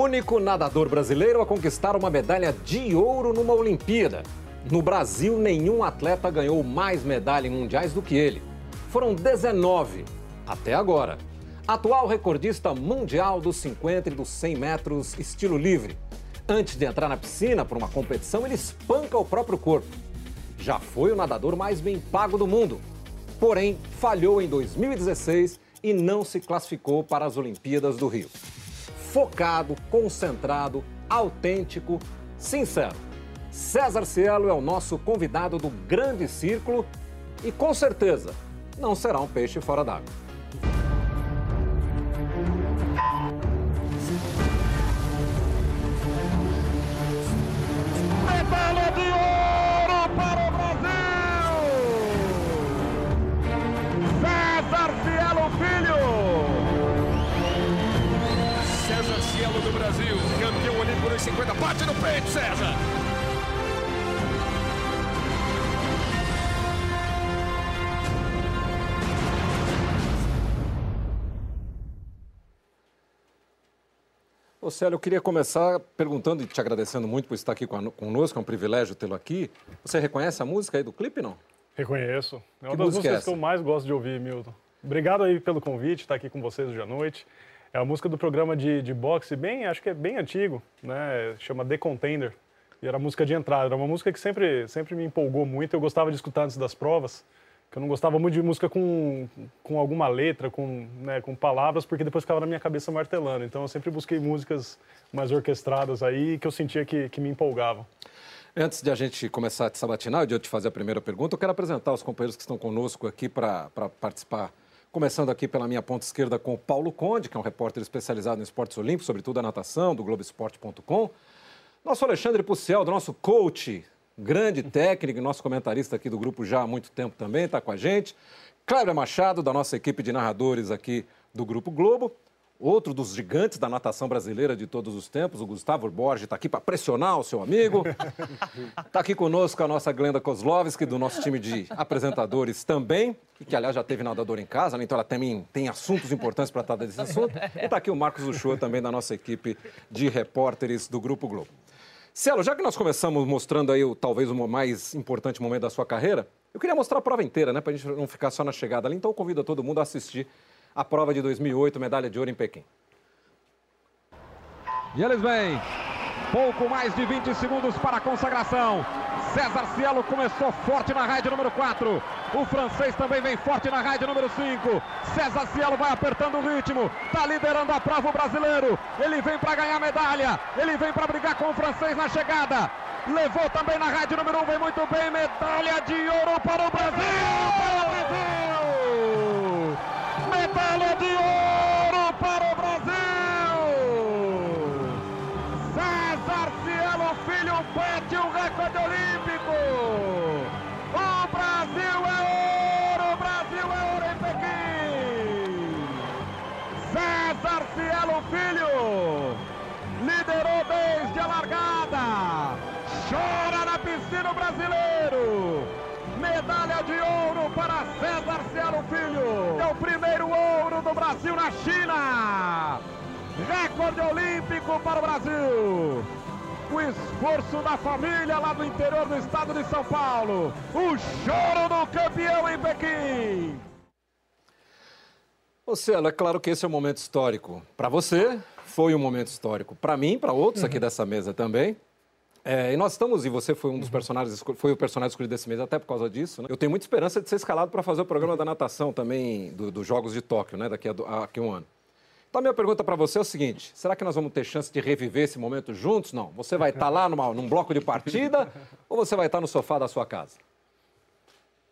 único nadador brasileiro a conquistar uma medalha de ouro numa Olimpíada. No Brasil, nenhum atleta ganhou mais medalhas mundiais do que ele. Foram 19 até agora. Atual recordista mundial dos 50 e dos 100 metros estilo livre. Antes de entrar na piscina para uma competição, ele espanca o próprio corpo. Já foi o nadador mais bem pago do mundo. Porém, falhou em 2016 e não se classificou para as Olimpíadas do Rio focado, concentrado, autêntico, sincero. César Cielo é o nosso convidado do Grande Círculo e com certeza não será um peixe fora d'água. Medalha de ouro para o Brasil! César Cielo Filho! 50 Bate no peito, César. Ô Célio, eu queria começar perguntando e te agradecendo muito por estar aqui conosco, é um privilégio tê-lo aqui. Você reconhece a música aí do clipe, não? Reconheço. É uma que das é músicas é que eu mais gosto de ouvir, Milton. Obrigado aí pelo convite, estar aqui com vocês hoje à noite. É a música do programa de, de boxe, bem, acho que é bem antigo, né? Chama The Contender. E era música de entrada. Era uma música que sempre, sempre me empolgou muito. Eu gostava de escutar antes das provas. Que eu não gostava muito de música com, com alguma letra, com, né, com palavras, porque depois ficava na minha cabeça martelando. Então eu sempre busquei músicas mais orquestradas aí que eu sentia que, que me empolgavam. Antes de a gente começar a te sabatinar, de eu te fazer a primeira pergunta, eu quero apresentar os companheiros que estão conosco aqui para participar Começando aqui pela minha ponta esquerda com o Paulo Conde, que é um repórter especializado em esportes olímpicos, sobretudo a natação, do Globoesporte.com. Nosso Alexandre Pucel, do nosso coach, grande técnico, nosso comentarista aqui do grupo já há muito tempo também, está com a gente. Cléber Machado, da nossa equipe de narradores aqui do Grupo Globo. Outro dos gigantes da natação brasileira de todos os tempos, o Gustavo Borges, está aqui para pressionar o seu amigo. Está aqui conosco a nossa Glenda Kozlovski, do nosso time de apresentadores também, que aliás já teve nadador em casa, né? então ela também tem assuntos importantes para tratar desse assunto. E está aqui o Marcos Uchoa, também da nossa equipe de repórteres do Grupo Globo. Cielo, já que nós começamos mostrando aí o, talvez o mais importante momento da sua carreira, eu queria mostrar a prova inteira, né, para a gente não ficar só na chegada ali. Então eu convido todo mundo a assistir a prova de 2008, medalha de ouro em Pequim. E eles vêm. Pouco mais de 20 segundos para a consagração. César Cielo começou forte na raid número 4. O francês também vem forte na raid número 5. César Cielo vai apertando o ritmo. Está liderando a prova o brasileiro. Ele vem para ganhar medalha. Ele vem para brigar com o francês na chegada. Levou também na raid número 1. Vem muito bem. Medalha de ouro para o Brasil. Para o Brasil medalha de ouro para o Brasil! César Cielo Filho bate o recorde olímpico! O Brasil é ouro! O Brasil é ouro em Pequim! César Cielo Filho liderou desde a largada! Chora na piscina brasileiro! Medalha de ouro para César Cielo Filho. É o primeiro ouro do Brasil na China. Recorde olímpico para o Brasil. O esforço da família lá do interior do estado de São Paulo. O choro do campeão em Pequim. Ô Cielo, é claro que esse é um momento histórico. Para você, foi um momento histórico. Para mim, para outros aqui dessa mesa também. É, e nós estamos, e você foi um dos personagens, foi o personagem escolhido desse mês até por causa disso, né? Eu tenho muita esperança de ser escalado para fazer o programa da natação também, dos do Jogos de Tóquio, né? Daqui a, a, a um ano. Então, a minha pergunta para você é o seguinte: será que nós vamos ter chance de reviver esse momento juntos? Não. Você vai estar tá lá numa, num bloco de partida ou você vai estar tá no sofá da sua casa?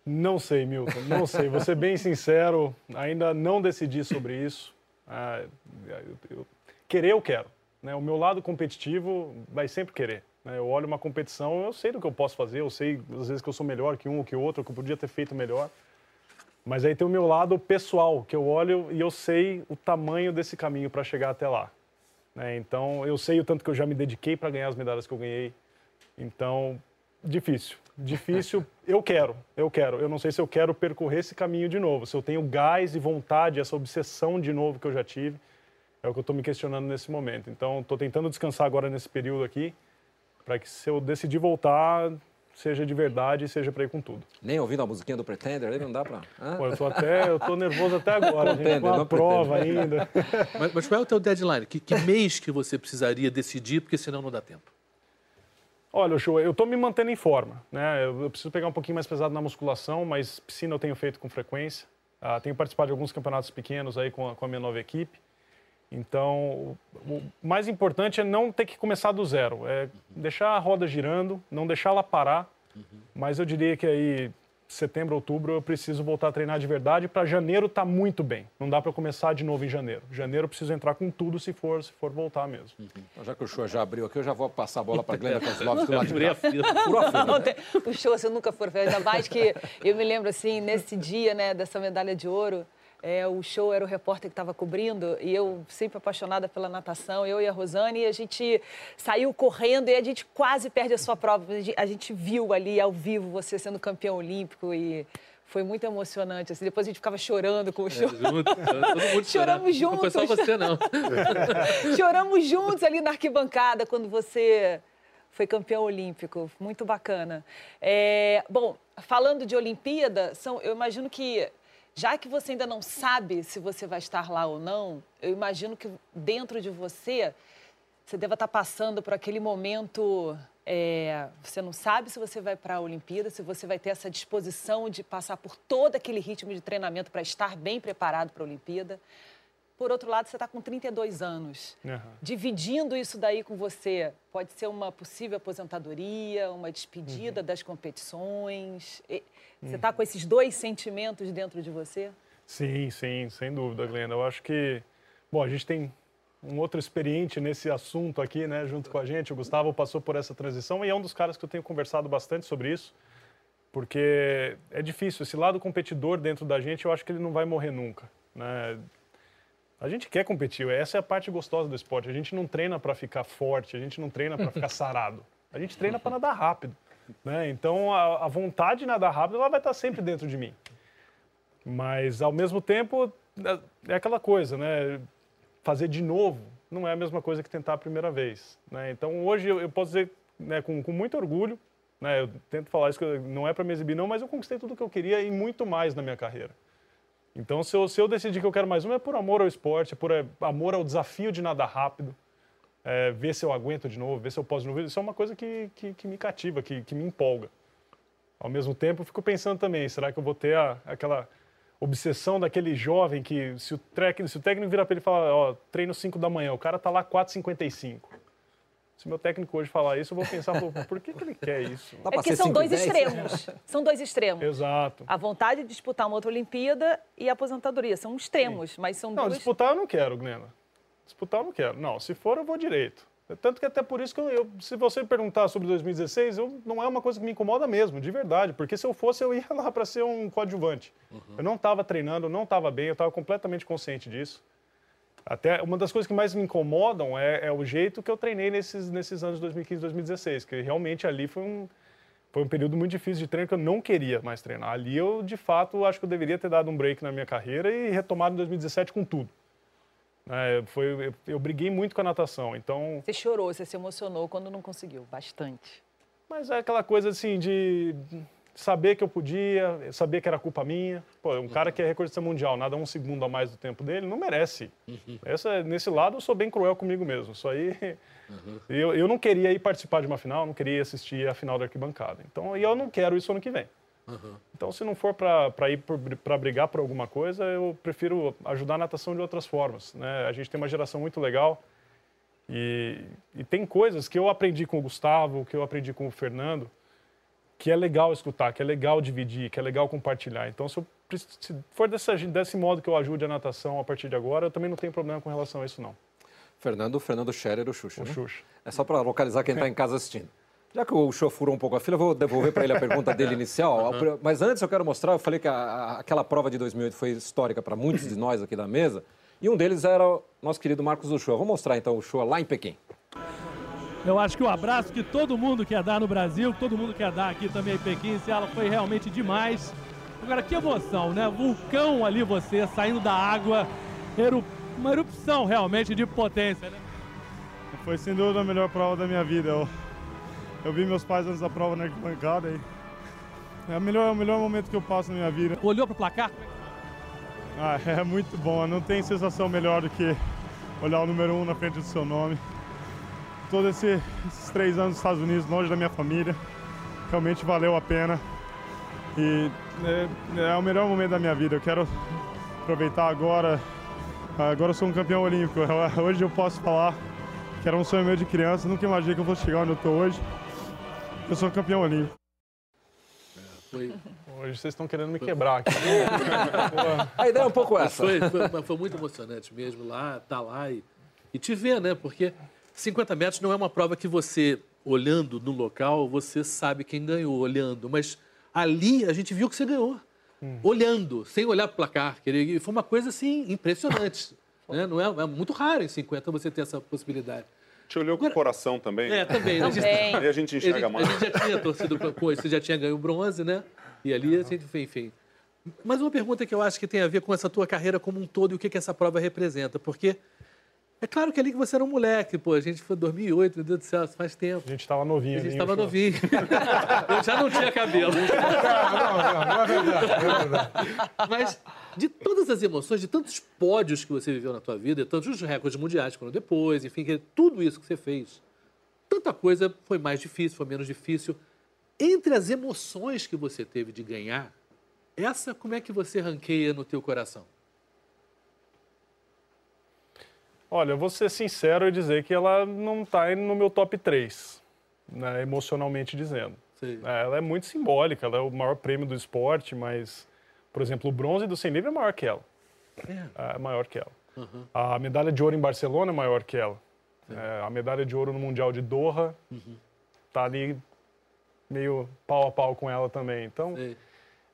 Não sei, Milton, não sei. Vou ser bem sincero, ainda não decidi sobre isso. Ah, eu, eu, querer, eu quero. Né? O meu lado competitivo vai sempre querer. Né? Eu olho uma competição, eu sei do que eu posso fazer, eu sei às vezes que eu sou melhor que um ou que outro, que eu podia ter feito melhor. Mas aí tem o meu lado pessoal, que eu olho e eu sei o tamanho desse caminho para chegar até lá. Né? Então, eu sei o tanto que eu já me dediquei para ganhar as medalhas que eu ganhei. Então, difícil. Difícil, eu quero, eu quero. Eu não sei se eu quero percorrer esse caminho de novo, se eu tenho gás e vontade, essa obsessão de novo que eu já tive. É o que eu estou me questionando nesse momento. Então, estou tentando descansar agora nesse período aqui, para que se eu decidir voltar, seja de verdade e seja para ir com tudo. Nem ouvindo a musiquinha do Pretender, aí não dá para... Pô, eu tô até, eu tô nervoso até agora, gente com a prova pretender. ainda. Mas, mas, qual é o teu deadline? Que, que mês que você precisaria decidir, porque senão não dá tempo? Olha, eu estou me mantendo em forma. Né? Eu, preciso pegar um pouquinho mais pesado na musculação, mas piscina eu tenho feito com frequência. Uh, tenho participado de alguns campeonatos pequenos aí com a, com a minha nova equipe. Então, o mais importante é não ter que começar do zero. É deixar a roda girando, não deixá-la parar. Uhum. Mas eu diria que aí setembro, outubro, eu preciso voltar a treinar de verdade. Para janeiro tá muito bem. Não dá para começar de novo em janeiro. Janeiro eu preciso entrar com tudo se for, se for voltar mesmo. Uhum. Então, já que o show já abriu aqui, eu já vou passar a bola para a Glenda Kozlovski lá de a fila. O show, você nunca for, ainda mais que eu me lembro assim, nesse dia, né, dessa medalha de ouro, é, o show era o repórter que estava cobrindo e eu sempre apaixonada pela natação, eu e a Rosane, e a gente saiu correndo e a gente quase perde a sua prova. A gente viu ali ao vivo você sendo campeão olímpico e foi muito emocionante. Assim. Depois a gente ficava chorando com o show. É, junto, todo mundo Choramos juntos. Não foi só você, não. Choramos juntos ali na arquibancada quando você foi campeão olímpico. Muito bacana. É, bom, falando de Olimpíada, são, eu imagino que já que você ainda não sabe se você vai estar lá ou não, eu imagino que dentro de você, você deva estar passando por aquele momento. É, você não sabe se você vai para a Olimpíada, se você vai ter essa disposição de passar por todo aquele ritmo de treinamento para estar bem preparado para a Olimpíada. Por outro lado, você está com 32 anos. Uhum. Dividindo isso daí com você, pode ser uma possível aposentadoria, uma despedida uhum. das competições. Você está uhum. com esses dois sentimentos dentro de você? Sim, sim, sem dúvida, Glenda. Eu acho que, bom, a gente tem um outro experiente nesse assunto aqui, né, junto com a gente. O Gustavo passou por essa transição e é um dos caras que eu tenho conversado bastante sobre isso, porque é difícil. Esse lado competidor dentro da gente, eu acho que ele não vai morrer nunca. Né? A gente quer competir, essa é a parte gostosa do esporte. A gente não treina para ficar forte, a gente não treina para ficar sarado. A gente treina para nadar rápido. Né? Então a, a, vontade de nadar rápido ela vai estar sempre dentro de mim. Mas ao mesmo tempo é, é aquela coisa, né? Fazer de novo não é a mesma coisa que tentar a primeira vez. Né? Então hoje eu, eu posso dizer né, com, com, muito orgulho, né? Eu tento falar isso que não é para me exibir não, mas eu conquistei tudo o que eu queria e muito mais na minha carreira. Então, se eu, se eu decidir que eu quero mais uma, é por amor ao esporte, é por é, amor ao desafio de nadar rápido, é, ver se eu aguento de novo, ver se eu posso de novo. Isso é uma coisa que, que, que me cativa, que, que me empolga. Ao mesmo tempo, eu fico pensando também, será que eu vou ter a, aquela obsessão daquele jovem que, se o, técnico, se o técnico virar para ele e falar, ó, treino 5 da manhã, o cara tá lá 4h55. Se meu técnico hoje falar isso, eu vou pensar, por que, que ele quer isso? É porque são dois extremos. São dois extremos. Exato. A vontade de disputar uma outra Olimpíada e a aposentadoria. São extremos, Sim. mas são não, dois... Não, disputar eu não quero, Glena. Disputar eu não quero. Não, se for, eu vou direito. Tanto que até por isso que eu, eu, se você perguntar sobre 2016, eu, não é uma coisa que me incomoda mesmo, de verdade. Porque se eu fosse, eu ia lá para ser um coadjuvante. Uhum. Eu não estava treinando, eu não estava bem, eu estava completamente consciente disso. Até uma das coisas que mais me incomodam é, é, o jeito que eu treinei nesses, nesses anos 2015 2016, que realmente ali foi um, foi um período muito difícil de treino que eu não queria mais treinar. Ali eu, de fato, acho que eu deveria ter dado um break na minha carreira e retomado em 2017 com tudo. É, foi, eu, eu, briguei muito com a natação, então... Você chorou, você se emocionou quando não conseguiu, bastante. Mas é aquela coisa assim de saber que eu podia, saber que era culpa minha. Pô, um cara que é recordista mundial, nada um segundo a mais do tempo dele, não merece. Uhum. Essa, nesse lado, eu sou bem cruel comigo mesmo. Isso aí. Uhum. Eu, eu não queria ir participar de uma final, não queria assistir a final da arquibancada. Então, e eu não quero isso ano que vem. Uhum. Então, se não for para ir para brigar por alguma coisa, eu prefiro ajudar a natação de outras formas. Né? A gente tem uma geração muito legal. E, e tem coisas que eu aprendi com o Gustavo, que eu aprendi com o Fernando, que é legal escutar, que é legal dividir, que é legal compartilhar. Então, se, eu, se for dessa, desse modo que eu ajude a natação a partir de agora, eu também não tenho problema com relação a isso, não. Fernando, Fernando Scherer, o Xuxa. O né? Xuxa. É só para localizar quem está em casa assistindo. Já que o show furou um pouco a fila, eu vou devolver para ele a pergunta dele inicial. Uhum. Mas antes eu quero mostrar, eu falei que a, a, aquela prova de 2008 foi histórica para muitos de nós aqui da mesa. E um deles era o nosso querido Marcos Uchoa. Vou mostrar então o show lá em Pequim. Eu acho que o abraço que todo mundo quer dar no Brasil, que todo mundo quer dar aqui também em Pequim, se ela foi realmente demais. Agora, que emoção, né? Vulcão ali você, saindo da água, uma erupção realmente de potência, né? Foi sem dúvida a melhor prova da minha vida. Eu, eu vi meus pais antes da prova na arquibancada e é o melhor, é o melhor momento que eu passo na minha vida. Olhou pro placar? Ah, é muito bom, não tem sensação melhor do que olhar o número um na frente do seu nome. Todos esse, esses três anos nos Estados Unidos, longe da minha família, realmente valeu a pena. E é, é o melhor momento da minha vida. Eu quero aproveitar agora. Agora eu sou um campeão olímpico. Hoje eu posso falar que era um sonho meu de criança. Nunca imaginei que eu fosse chegar onde eu estou hoje. Eu sou um campeão olímpico. Foi, Hoje vocês estão querendo me quebrar aqui. A ideia é um pouco essa. foi, foi, mas foi muito emocionante mesmo lá, tá lá e, e te ver, né? Porque 50 metros não é uma prova que você, olhando no local, você sabe quem ganhou, olhando. Mas ali a gente viu que você ganhou. Olhando, sem olhar para o placar. querido. E foi uma coisa, assim, impressionante. né? Não é, é muito raro em 50 você ter essa possibilidade. Te olhou com o coração também? É, também. A gente, Também. Aí a gente enxerga a gente, mais. a gente já tinha torcido com- isso, você já tinha ganho o bronze, né? E ali a gente, enfim. Mas uma pergunta que eu acho que tem a ver com essa tua carreira como um todo e o que, que essa prova representa. Porque é claro que ali que você era um moleque, pô, a gente foi em 2008, meu Deus do céu, faz tempo. A gente estava novinho. A gente estava novinho. Eu já não tinha cabelo. Mas de todas as emoções, de tantos pódios que você viveu na tua vida, tantos recordes mundiais que foram depois, enfim, tudo isso que você fez, tanta coisa foi mais difícil, foi menos difícil. Entre as emoções que você teve de ganhar, essa como é que você ranqueia no teu coração? Olha, eu vou ser sincero e dizer que ela não está no meu top 3, né, emocionalmente dizendo. Sei. É, Ela é muito simbólica, ela é o maior prêmio do esporte, mas, por exemplo, o bronze do 100 livre é maior que ela. É maior que ela. A medalha de ouro em Barcelona é maior que ela. É, a medalha de ouro no Mundial de Doha tá ali meio pau a pau com ela também. Então, Sei.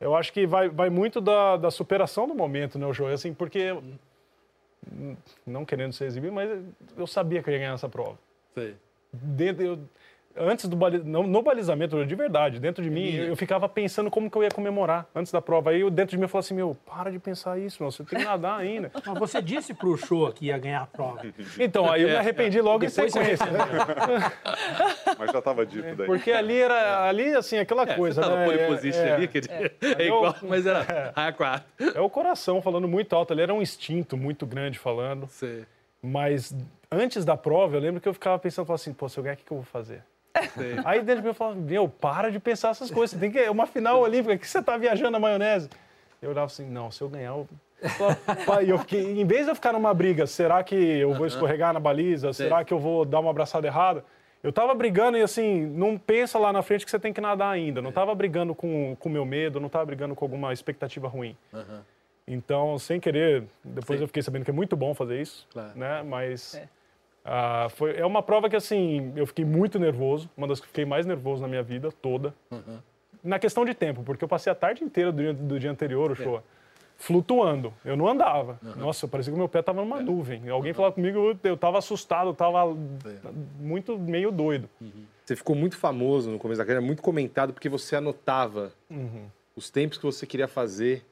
eu acho que vai, vai muito da, da superação do momento, né, João? Assim, porque, n- não querendo ser exibido, mas eu sabia que eu ia ganhar essa prova. Sei. Dentro, eu- antes do bali- no, no balizamento, de verdade, dentro de mim, eu, eu ficava pensando como que eu ia comemorar antes da prova. Aí eu, dentro de mim eu falava assim, meu, para de pensar isso, meu, você tem que nadar ainda. Mas você disse pro show que ia ganhar a prova. Então, aí eu me arrependi logo em Depois você sequência. Mas já estava dito daí. Porque ali era, ali, assim, aquela É, coisa, você tava né? pole É- position é- ali, dizer, é, Eu- igual, mas era a quatro. É o coração falando muito alto, ali era um instinto muito grande falando. Sei. Mas antes da prova, eu lembro que eu ficava pensando, falava assim, pô, se eu ganhar, o que, que eu vou fazer? Sei. Aí dentro de mim eu falava, meu, para de pensar essas coisas. Você tem que. É uma final olímpica, que você tá viajando na maionese. Eu olhava assim, não, se eu ganhar, eu. Pai, eu fiquei, em vez de eu ficar numa briga, será que eu vou escorregar na baliza? Será que eu vou dar uma abraçada errada? Eu tava brigando e assim, não pensa lá na frente que você tem que nadar ainda. Não tava brigando com o meu medo, não tava brigando com alguma expectativa ruim. Então, sem querer, depois Sim. eu fiquei sabendo que é muito bom fazer isso, Claro. né? Mas É. ah, foi, é uma prova que, assim, eu fiquei muito nervoso, uma das que eu fiquei mais nervoso na minha vida toda. Na questão de tempo, porque eu passei a tarde inteira do dia, do dia anterior, o show, flutuando. Eu não andava. Nossa, parecia que o meu pé estava numa nuvem. Alguém falava comigo, eu, eu tava assustado, eu tava muito meio doido. Você ficou muito famoso no começo da carreira, muito comentado, porque você anotava os tempos que você queria fazer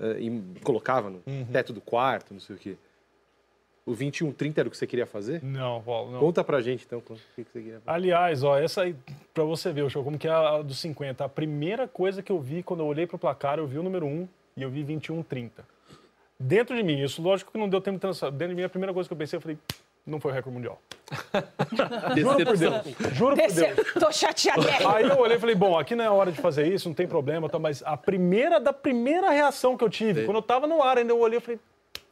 eh, e colocava no teto do quarto, não sei o quê. O 2130 era o que você queria fazer? Não, Paulo, não. Conta pra gente, então, o que você queria fazer. Aliás, ó, essa aí, pra você ver o show, como que é a dos 50. A primeira coisa que eu vi quando eu olhei pro placar, eu vi o número 1 e eu vi 21,30. Dentro de mim, isso lógico que não deu tempo de transformar. Dentro de mim, a primeira coisa que eu pensei, eu falei, não foi o recorde mundial. Juro por Deus. Juro por Desceu. Deus. Tô chateada. Aí eu olhei e falei, bom, aqui não é hora de fazer isso, não tem problema, tá, mas a primeira da primeira reação que eu tive, quando eu tava no ar, ainda eu olhei e falei,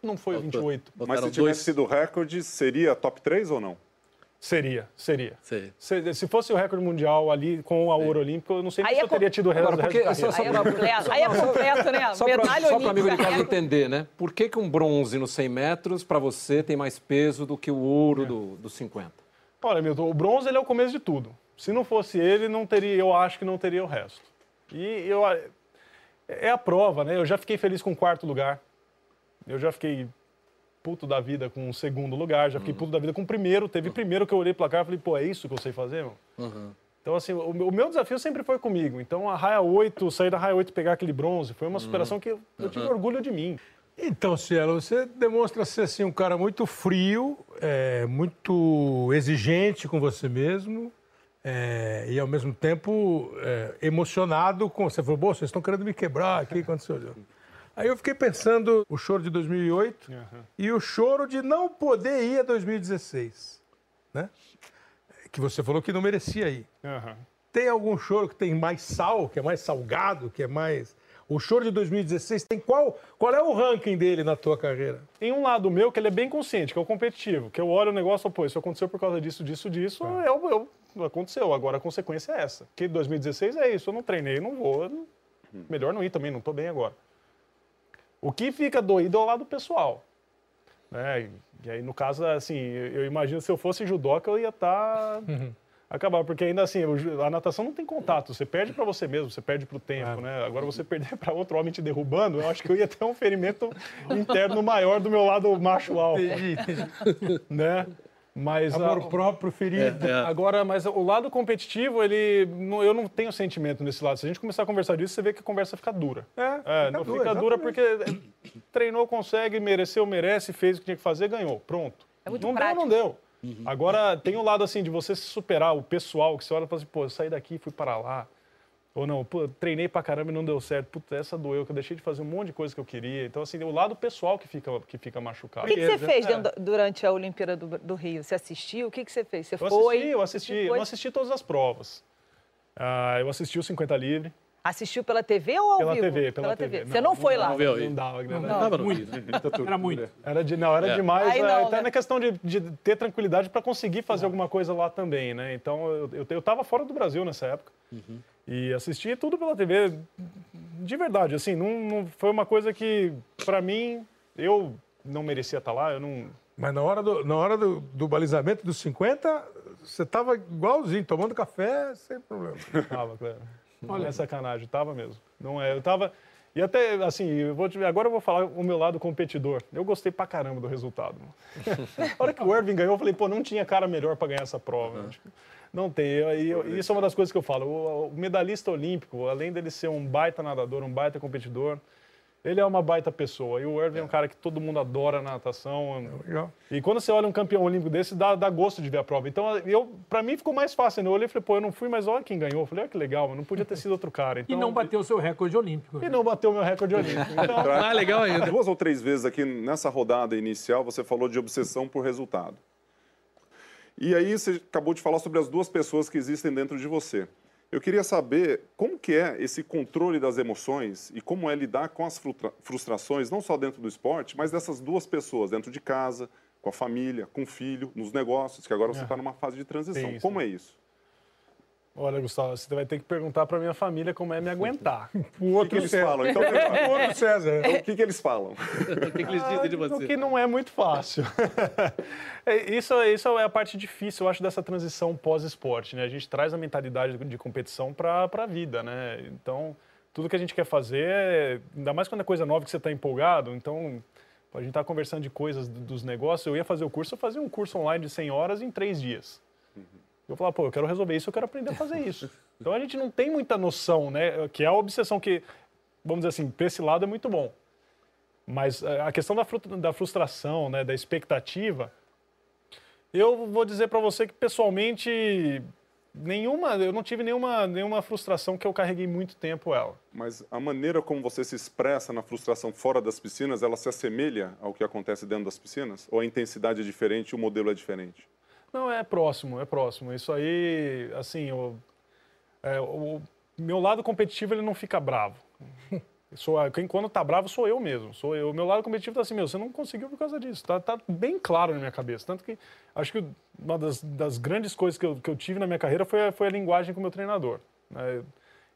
não foi o 28. Mas se tivesse dois- sido recorde, seria top 3 ou não? Seria, seria. Sei. Se, se fosse o recorde mundial ali com a ouro olímpico, eu não sei se é eu teria tido o resto, o resto porque só- só Aí é completo, aí é completo, né? Só para Medalha o amigo de casa entender, né? Por que, que um bronze no 100 metros, para você, tem mais peso do que o ouro do, do 50? Olha, Milton, o bronze ele é o começo de tudo. Se não fosse ele, não teria, eu acho que não teria o resto. E eu é a prova, né? Eu já fiquei feliz com o quarto lugar. Eu já fiquei puto da vida com o segundo lugar, já fiquei puto da vida com o primeiro. Teve primeiro que eu olhei pro placar e falei, pô, é isso que eu sei fazer, meu? Então, assim, o meu, o meu desafio sempre foi comigo. Então, a raia 8, sair da raia 8 e pegar aquele bronze, foi uma superação que eu, eu tive orgulho de mim. Então, Cielo, você demonstra ser assim, um cara muito frio, é, muito exigente com você mesmo é, e, ao mesmo tempo, é, emocionado com... Você falou, "Pô, vocês estão querendo me quebrar aqui quando você olhou. Aí eu fiquei pensando o choro de 2008 e o choro de não poder ir a 2016, né? Que você falou que não merecia ir. Aham. Tem algum choro que tem mais sal, que é mais salgado, que é mais... O choro de 2016 tem qual? Qual é o ranking dele na tua carreira? Tem um lado meu que ele é bem consciente, que é o competitivo, que eu olho o negócio e falo, pô, isso aconteceu por causa disso, disso, disso, o- o- aconteceu. Agora a consequência é essa. Que 2016 é isso, eu não treinei, não vou. eu- Melhor não ir também, não tô bem agora. O que fica doído é o lado pessoal. Né? E aí, no caso, assim, eu imagino se eu fosse judoca, eu ia estar. Acabar, porque ainda assim, a natação não tem contato, você perde para você mesmo, você perde para o tempo, né? Agora você perder para outro homem te derrubando, eu acho que eu ia ter um ferimento interno maior do meu lado macho alfa, né? Mas Amor a- próprio, ferido. Agora, mas o lado competitivo, ele, eu não tenho sentimento nesse lado. Se a gente começar a conversar disso, você vê que a conversa fica dura. É, não dura, fica dura exatamente. porque treinou, consegue, mereceu, merece, fez o que tinha que fazer, ganhou. Pronto. É muito não prático. deu, não deu. Agora, tem o lado assim de você se superar, o pessoal, que você olha e fala assim, pô, eu saí daqui e fui para lá. Ou não, pô, treinei pra caramba e não deu certo. Puta, essa doeu, que eu deixei de fazer um monte de coisa que eu queria. Então, assim, o lado pessoal que fica, que fica machucado. O que, que você fez É. dentro da- durante a Olimpíada do, do Rio? Você assistiu? O que, que você fez? Você Eu foi? assisti, eu assisti. Eu não assisti todas as provas. Ah, eu assisti o 50 livre. Assistiu pela TV ou ao Pela vivo? TV, pela TV. Você não, foi lá? Não, não, não dava, né? Não dava Rio, né? Era muito. Era, de, não, era É. demais. Aí eh, não, até né? na questão de, de ter tranquilidade para conseguir fazer alguma coisa lá também, né? Então, eu, eu, eu tava fora do Brasil nessa época. E assisti tudo pela TV, de verdade. Assim, não, não foi uma coisa que, para mim, eu não merecia estar lá. Eu não, Mas na hora do, na hora do, do balizamento dos 50, você tava igualzinho, tomando café sem problema. Tava, Cleber. Olha, é sacanagem, tava mesmo. Não é, eu tava. E até, assim, eu vou te- agora eu vou falar o meu lado competidor. Eu gostei pra caramba do resultado. mano. A hora que o Irving ganhou, eu falei, pô, não tinha cara melhor pra ganhar essa prova. Tipo, Não tem. Eu- E eu- isso é uma das coisas que eu falo. O, o medalhista olímpico, além dele ser um baita nadador, um baita competidor, ele é uma baita pessoa. E o Irving é, um cara que todo mundo adora na natação. Legal. E quando você olha um campeão olímpico desse, dá, dá gosto de ver a prova. Então, eu, pra mim ficou mais fácil. né? Eu olhei e falei, pô, eu não fui, mas olha quem ganhou. Eu falei, olha que legal, mas não podia ter sido outro cara. E Então, não bateu o seu recorde olímpico. e não bateu meu recorde olímpico. Então, Ah, legal ainda. Duas ou três vezes aqui nessa rodada inicial você falou de obsessão por resultado. E aí você acabou de falar sobre as duas pessoas que existem dentro de você. Eu queria saber como que é esse controle das emoções e como é lidar com as frustra- frustrações, não só dentro do esporte, mas dessas duas pessoas, dentro de casa, com a família, com o filho, nos negócios, que agora você está numa fase de transição. Como é isso? Olha, Gustavo, você vai ter que perguntar pra minha família como é me aguentar. O O que, que eles falam? Então, O outro César. o que, que eles falam? O que, que eles dizem de O você? que não é muito fácil. É, isso, isso é a parte difícil, eu acho, dessa transição pós-esporte. Né? A gente traz a mentalidade de competição para a vida. Né? Então, tudo que a gente quer fazer, é- ainda mais quando é coisa nova que você está empolgado. Então, a gente está conversando de coisas do- dos negócios. Eu ia fazer o curso, eu fazia um curso online de 100 horas em três dias. Eu falava, pô, eu quero resolver isso, eu quero aprender a fazer isso. Então a gente não tem muita noção, né? Que é a obsessão que, vamos dizer assim, para esse lado é muito bom. Mas eh, a questão da, da frustração, né, da expectativa, eu vou dizer para você que pessoalmente nenhuma, eu não tive nenhuma, nenhuma frustração que eu carreguei muito tempo ela. Mas a maneira como você se expressa na frustração fora das piscinas, ela se assemelha ao que acontece dentro das piscinas? Ou a intensidade é diferente o modelo é diferente? Não, é próximo, é próximo. Isso aí, assim, o, é, o meu lado competitivo ele não fica bravo. Sou, quem quando tá bravo sou eu mesmo. Sou eu. O meu lado competitivo tá assim, meu, você não conseguiu por causa disso. Tá, tá bem claro na minha cabeça. Tanto que acho que uma das, das grandes coisas que eu, que eu tive na minha carreira foi, a- foi a linguagem com o meu treinador. né?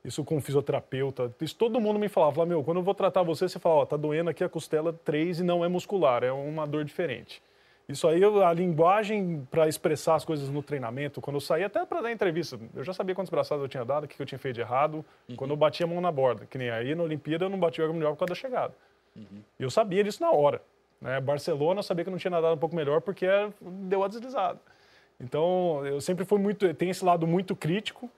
Isso com fisioterapeuta. Isso todo mundo me falava. falava, meu, quando eu vou tratar você, você fala, ó, tá doendo aqui a costela 3 e não é muscular, é uma dor diferente. Isso aí, a linguagem para expressar as coisas no treinamento, quando eu saía até para dar entrevista, eu já sabia quantos braçadas eu tinha dado, o que eu tinha feito de errado, quando eu batia a mão na borda. Que nem aí na Olimpíada eu não bati o órgão mundial por causa da chegada. E eu sabia disso na hora. Né? Barcelona eu sabia que eu não tinha nadado um pouco melhor porque era- deu a deslizada. Então, eu sempre fui muito. Tem esse lado muito crítico,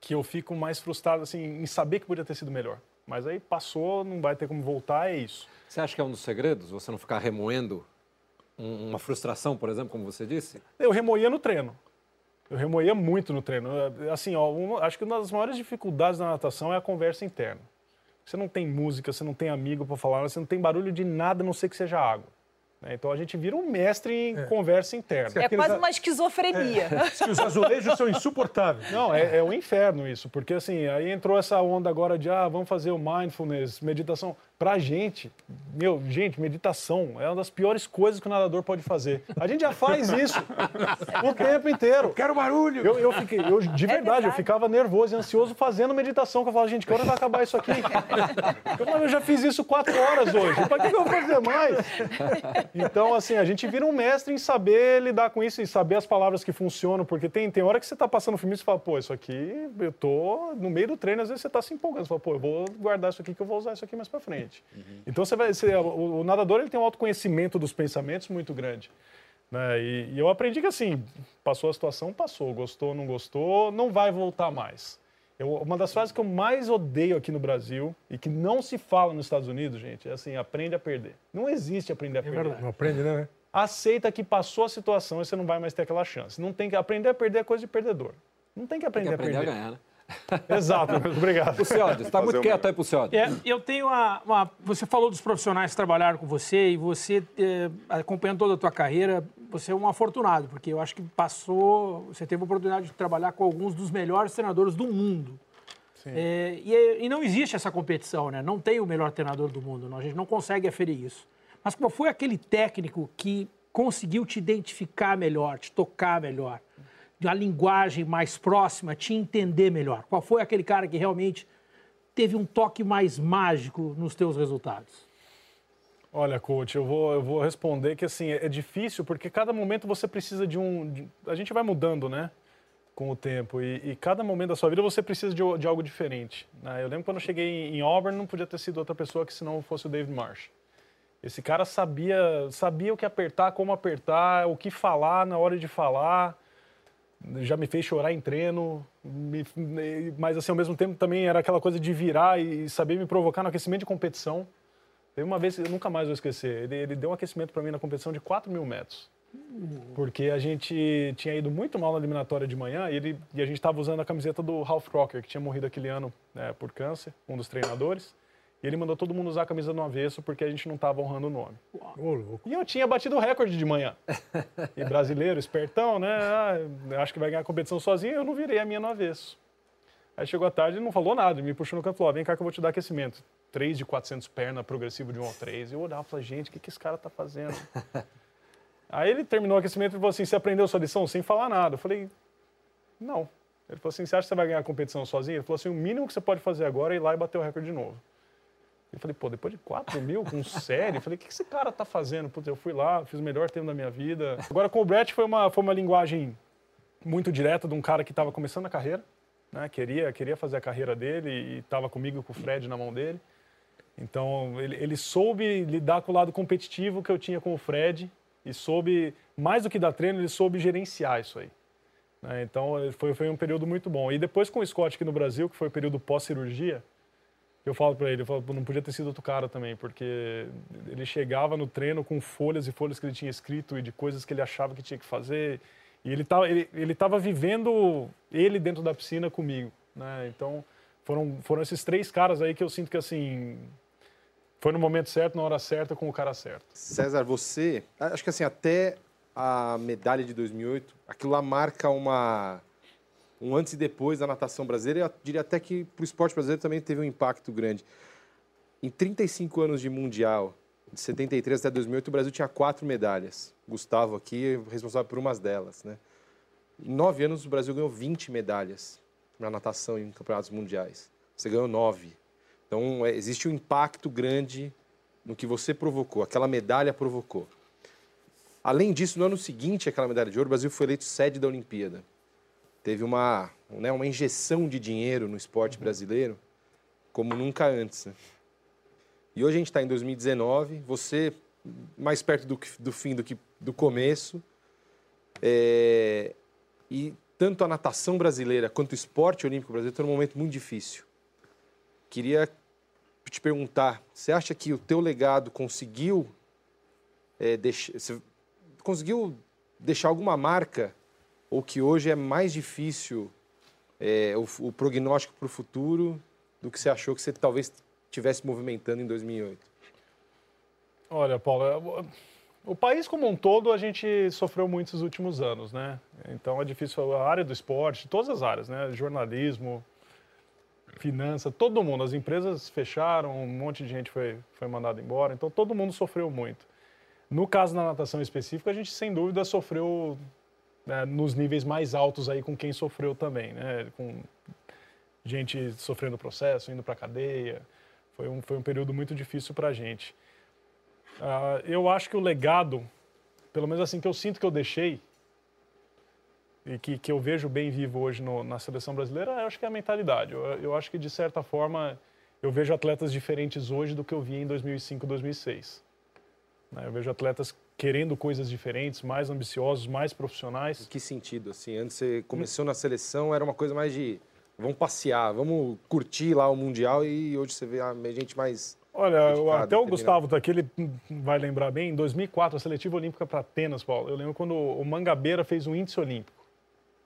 que eu fico mais frustrado assim, em saber que podia ter sido melhor. Mas aí passou, não vai ter como voltar, é isso. Você acha que é um dos segredos? Você não ficar remoendo uma frustração, por exemplo, como você disse? Eu remoía no treino. Eu remoía muito no treino. Assim, ó, acho que uma das maiores dificuldades da natação é a conversa interna. Você não tem música, você não tem amigo para falar, você não tem barulho de nada, a não ser que seja água. Né? Então a gente vira um mestre em conversa interna. É quase uma esquizofrenia. Que os azulejos são insuportáveis. Não, é, é um inferno isso, porque assim, aí entrou essa onda agora de, ah, vamos fazer o mindfulness, meditação. Pra gente, meu, gente, meditação é uma das piores coisas que o nadador pode fazer. A gente já faz isso o tempo inteiro. Quero barulho. Eu, eu fiquei, eu, de verdade, eu ficava nervoso e ansioso fazendo meditação, que eu falava, gente, que hora vai acabar isso aqui? Eu, eu já fiz isso quatro horas hoje, pra que que eu vou fazer mais? Então, assim, a gente vira um mestre em saber lidar com isso e saber as palavras que funcionam, porque tem, tem hora que você tá passando filme e você fala, pô, isso aqui, eu tô no meio do treino, às vezes você tá se empolgando, você fala, pô, eu vou guardar isso aqui que eu vou usar isso aqui mais pra frente. Então, você vai, você- o, o nadador, ele tem um autoconhecimento dos pensamentos muito grande. Né? E, e eu aprendi que, assim, passou a situação, passou, gostou, não gostou, não vai voltar mais. Eu- uma das frases que eu mais odeio aqui no Brasil e que não se fala nos Estados Unidos, gente, é assim, aprende a perder. Não existe aprender a perder. Não aprende, né? Aceita que passou a situação e você não vai mais ter aquela chance. Não tem que aprender a perder é coisa de perdedor. Não tem que Tem aprender, que aprender a a perder. ganhar, né? Exato, obrigado. Puciodes, está muito quieto aí, Puciodes. É, eu tenho uma, uma- Você falou dos profissionais que trabalharam com você e você, é, acompanhando toda a tua carreira, você é um afortunado, porque eu acho que passou. Você teve a oportunidade de trabalhar com alguns dos melhores treinadores do mundo. É, e, e não existe essa competição, né? Não tem o melhor treinador do mundo, não, a gente não consegue aferir isso. Mas qual foi aquele técnico que conseguiu te identificar melhor, te tocar melhor, de uma linguagem mais próxima, te entender melhor? Qual foi aquele cara que realmente teve um toque mais mágico nos teus resultados? Olha, coach, eu vou, eu vou responder que assim, é é difícil porque cada momento você precisa de um. de- a gente vai mudando, né? Com o tempo. E, e cada momento da sua vida você precisa de, de algo diferente. né? Eu lembro quando eu cheguei em, em Auburn, não podia ter sido outra pessoa que se não fosse o David Marsh. Esse cara sabia, sabia o que apertar, como apertar, o que falar na hora de falar. Já me fez chorar em treino, me- mas assim, ao mesmo tempo também era aquela coisa de virar e saber me provocar no aquecimento de competição. Teve uma vez, eu nunca mais vou esquecer, ele, ele deu um aquecimento para mim na competição de 4 mil metros. Porque a gente tinha ido muito mal na eliminatória de manhã e, ele, e a gente estava usando a camiseta do Ralph Crocker, que tinha morrido aquele ano né, por câncer, um dos treinadores. E ele mandou todo mundo usar a camisa no avesso porque a gente não estava honrando o nome. E eu tinha batido o recorde de manhã. E brasileiro, espertão, né? Ah, acho que vai ganhar a competição sozinho, eu não virei a minha no avesso. Aí chegou a tarde e não falou nada, me puxou no canto e falou: "Ó, vem cá que eu vou te dar aquecimento. 3 de 400 perna, progressivo de 1 ao 3. Eu olhava e falava: gente, o que, que esse cara tá fazendo? Aí ele terminou o aquecimento e falou assim: você aprendeu sua lição sem falar nada? Eu falei: não. Ele falou assim: você acha que você vai ganhar a competição sozinho? Ele falou assim: o mínimo que você pode fazer agora é ir lá e bater o recorde de novo. Eu falei, pô, depois de 4 mil com série, eu falei, o que esse cara tá fazendo? Putz, eu fui lá, fiz o melhor tempo da minha vida. Agora com o Brett foi uma, foi uma linguagem muito direta de um cara que estava começando a carreira, né? Queria, queria fazer a carreira dele e estava comigo com o Fred na mão dele. Então ele, ele soube lidar com o lado competitivo que eu tinha com o Fred e soube, mais do que dar treino, ele soube gerenciar isso aí. né? Então foi, foi um período muito bom. E depois com o Scott aqui no Brasil, que foi o período pós-cirurgia, eu falo para ele, eu falo, "Pô, não podia ter sido outro cara também, porque ele chegava no treino com folhas e folhas que ele tinha escrito e de coisas que ele achava que tinha que fazer. E ele estava ele, ele tava vivendo ele dentro da piscina comigo, né? Então, foram, foram esses três caras aí que eu sinto que, assim, foi no momento certo, na hora certa, com o cara certo. César, você, acho que assim, até a medalha de 2008, aquilo lá marca uma um antes e depois da natação brasileira. Eu diria até que para o esporte brasileiro também teve um impacto grande. Em 35 anos de mundial, de 73 até 2008, o Brasil tinha quatro medalhas. Gustavo aqui é responsável por umas delas, né? Em nove anos, o Brasil ganhou 20 medalhas na natação em campeonatos mundiais. Você ganhou nove. Então, é, existe um impacto grande no que você provocou, aquela medalha provocou. Além disso, no ano seguinte, aquela medalha de ouro, o Brasil foi eleito sede da Olimpíada. Teve uma, né, uma injeção de dinheiro no esporte brasileiro como nunca antes. né? E hoje a gente está em 2019, você mais perto do, do fim do que do começo. É, e tanto a natação brasileira quanto o esporte olímpico brasileiro estão num momento muito difícil. Queria te perguntar, você acha que o teu legado conseguiu é, conseguiu deixar alguma marca ou que hoje é mais difícil é, o, o prognóstico para o futuro do que você achou que você talvez estivesse movimentando em 2008? Olha, Paulo, é, o país como um todo a gente sofreu muito nos últimos anos, né? Então é difícil a área do esporte, todas as áreas, né? Jornalismo, finança, todo mundo. As empresas fecharam, um monte de gente foi, foi mandado embora, então todo mundo sofreu muito. No caso da natação específica, a gente sem dúvida sofreu né, nos níveis mais altos aí com quem sofreu também, né? Com gente sofrendo processo, indo para cadeia. Foi um, foi um período muito difícil para a gente. Uh, eu acho que o legado, pelo menos assim que eu sinto que eu deixei, e que, que eu vejo bem vivo hoje no, na seleção brasileira, eu acho que é a mentalidade. Eu, eu, acho que, de certa forma, eu vejo atletas diferentes hoje do que eu via em 2005, 2006. Né, eu vejo atletas querendo coisas diferentes, mais ambiciosos, mais profissionais. Em que sentido? Assim, antes você começou na seleção, era uma coisa mais de vamos passear, vamos curtir lá o Mundial e hoje você vê a gente mais Olha, até o Gustavo daqui, ele vai lembrar bem, em 2004, a seletiva olímpica para Atenas, Paulo, eu lembro quando o Mangabeira fez um índice olímpico.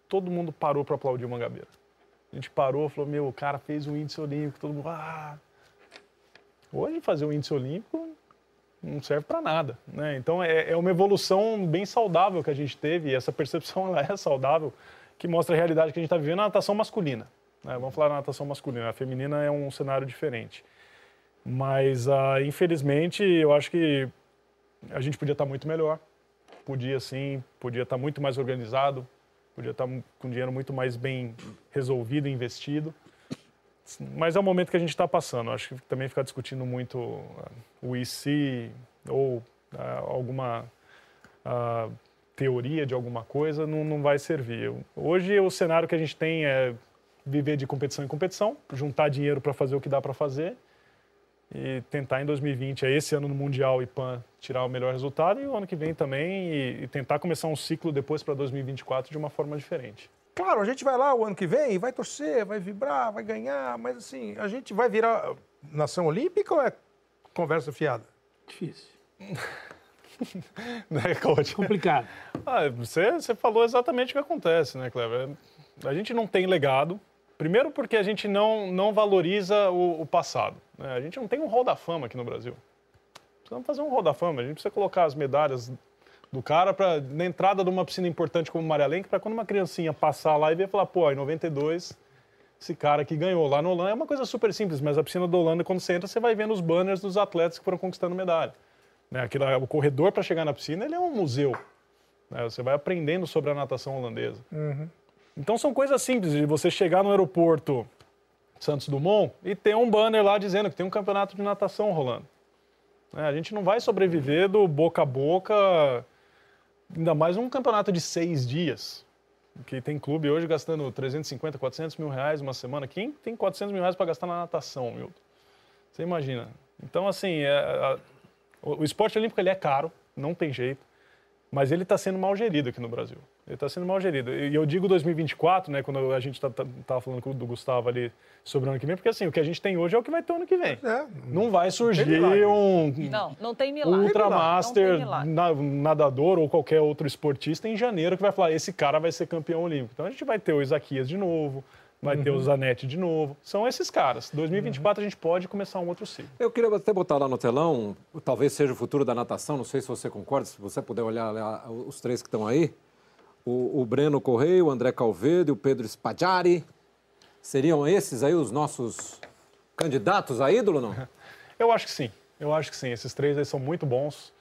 Todo mundo parou para aplaudir o Mangabeira. A gente parou, falou, meu, o cara fez um índice olímpico, todo mundo, ah... Hoje fazer um índice olímpico não serve para nada, né? Então é, é, uma evolução bem saudável que a gente teve, e essa percepção ela é saudável, que mostra a realidade que a gente está vivendo na natação masculina. Né? Vamos falar na natação masculina, a feminina é um cenário diferente. Mas, uh, infelizmente, eu acho que a gente podia estar muito melhor. Podia sim, podia estar muito mais organizado, podia estar com dinheiro muito mais bem resolvido, investido. Mas é o momento que a gente está passando. Acho que também ficar discutindo muito uh, o IC ou uh, alguma uh, teoria de alguma coisa não, não vai servir. Hoje o cenário que a gente tem é viver de competição em competição, juntar dinheiro para fazer o que dá para fazer e tentar em 2020, é esse ano no Mundial e PAN, tirar o melhor resultado e o ano que vem também e, e tentar começar um ciclo depois para 2024 de uma forma diferente. Claro, a gente vai lá o ano que vem, vai torcer, vai vibrar, vai ganhar, mas assim, a gente vai virar nação olímpica ou é conversa fiada? Difícil. né, coach? Complicado. Ah, você, você falou exatamente o que acontece, né, Cleber? A gente não tem legado, Primeiro porque a gente não, não valoriza o, o passado. Né? A gente não tem um hall da fama aqui no Brasil. Precisamos fazer um hall da fama. A gente precisa colocar as medalhas do cara para na entrada de uma piscina importante como Maria Lenk, para quando uma criancinha passar lá e ver falar, pô, em 92 esse cara que ganhou lá no Holanda é uma coisa super simples, mas a piscina do Holanda quando você entra você vai vendo os banners dos atletas que foram conquistando medalha. Né? Aquilo, o corredor para chegar na piscina ele é um museu. Né? Você vai aprendendo sobre a natação holandesa. Uhum. Então são coisas simples de você chegar no aeroporto Santos Dumont e ter um banner lá dizendo que tem um campeonato de natação rolando. É, a gente não vai sobreviver do boca a boca, ainda mais um campeonato de seis dias. Que tem clube hoje gastando 350, 400 mil reais uma semana. Quem tem 400 mil reais para gastar na natação, Milton? Você imagina. Então, assim, é, a, o, esporte olímpico ele é caro, não tem jeito, mas ele está sendo mal gerido aqui no Brasil. Ele está sendo mal gerido. E eu digo 2024, né, quando a gente estava tá, tá falando do Gustavo ali sobre o ano que vem, porque assim, o que a gente tem hoje é o que vai ter ano que vem. É, não vai surgir um não, não tem milagre. ultramaster nadador ou qualquer outro esportista em janeiro que vai falar, esse cara vai ser campeão olímpico. Então a gente vai ter o Isaquias de novo, vai uhum. ter o uhum. Zanetti de novo. São esses caras. 2024 uhum. a gente pode começar um outro ciclo. Eu queria até botar lá no telão, talvez seja o futuro da natação, não sei se você concorda, se você puder olhar lá, os três que estão aí o, o Breno Correia, o André Calvedo e o Pedro Spadiari. Seriam esses aí os nossos candidatos a ídolo, não? Eu acho que sim. Eu acho que sim. Esses três aí são muito bons.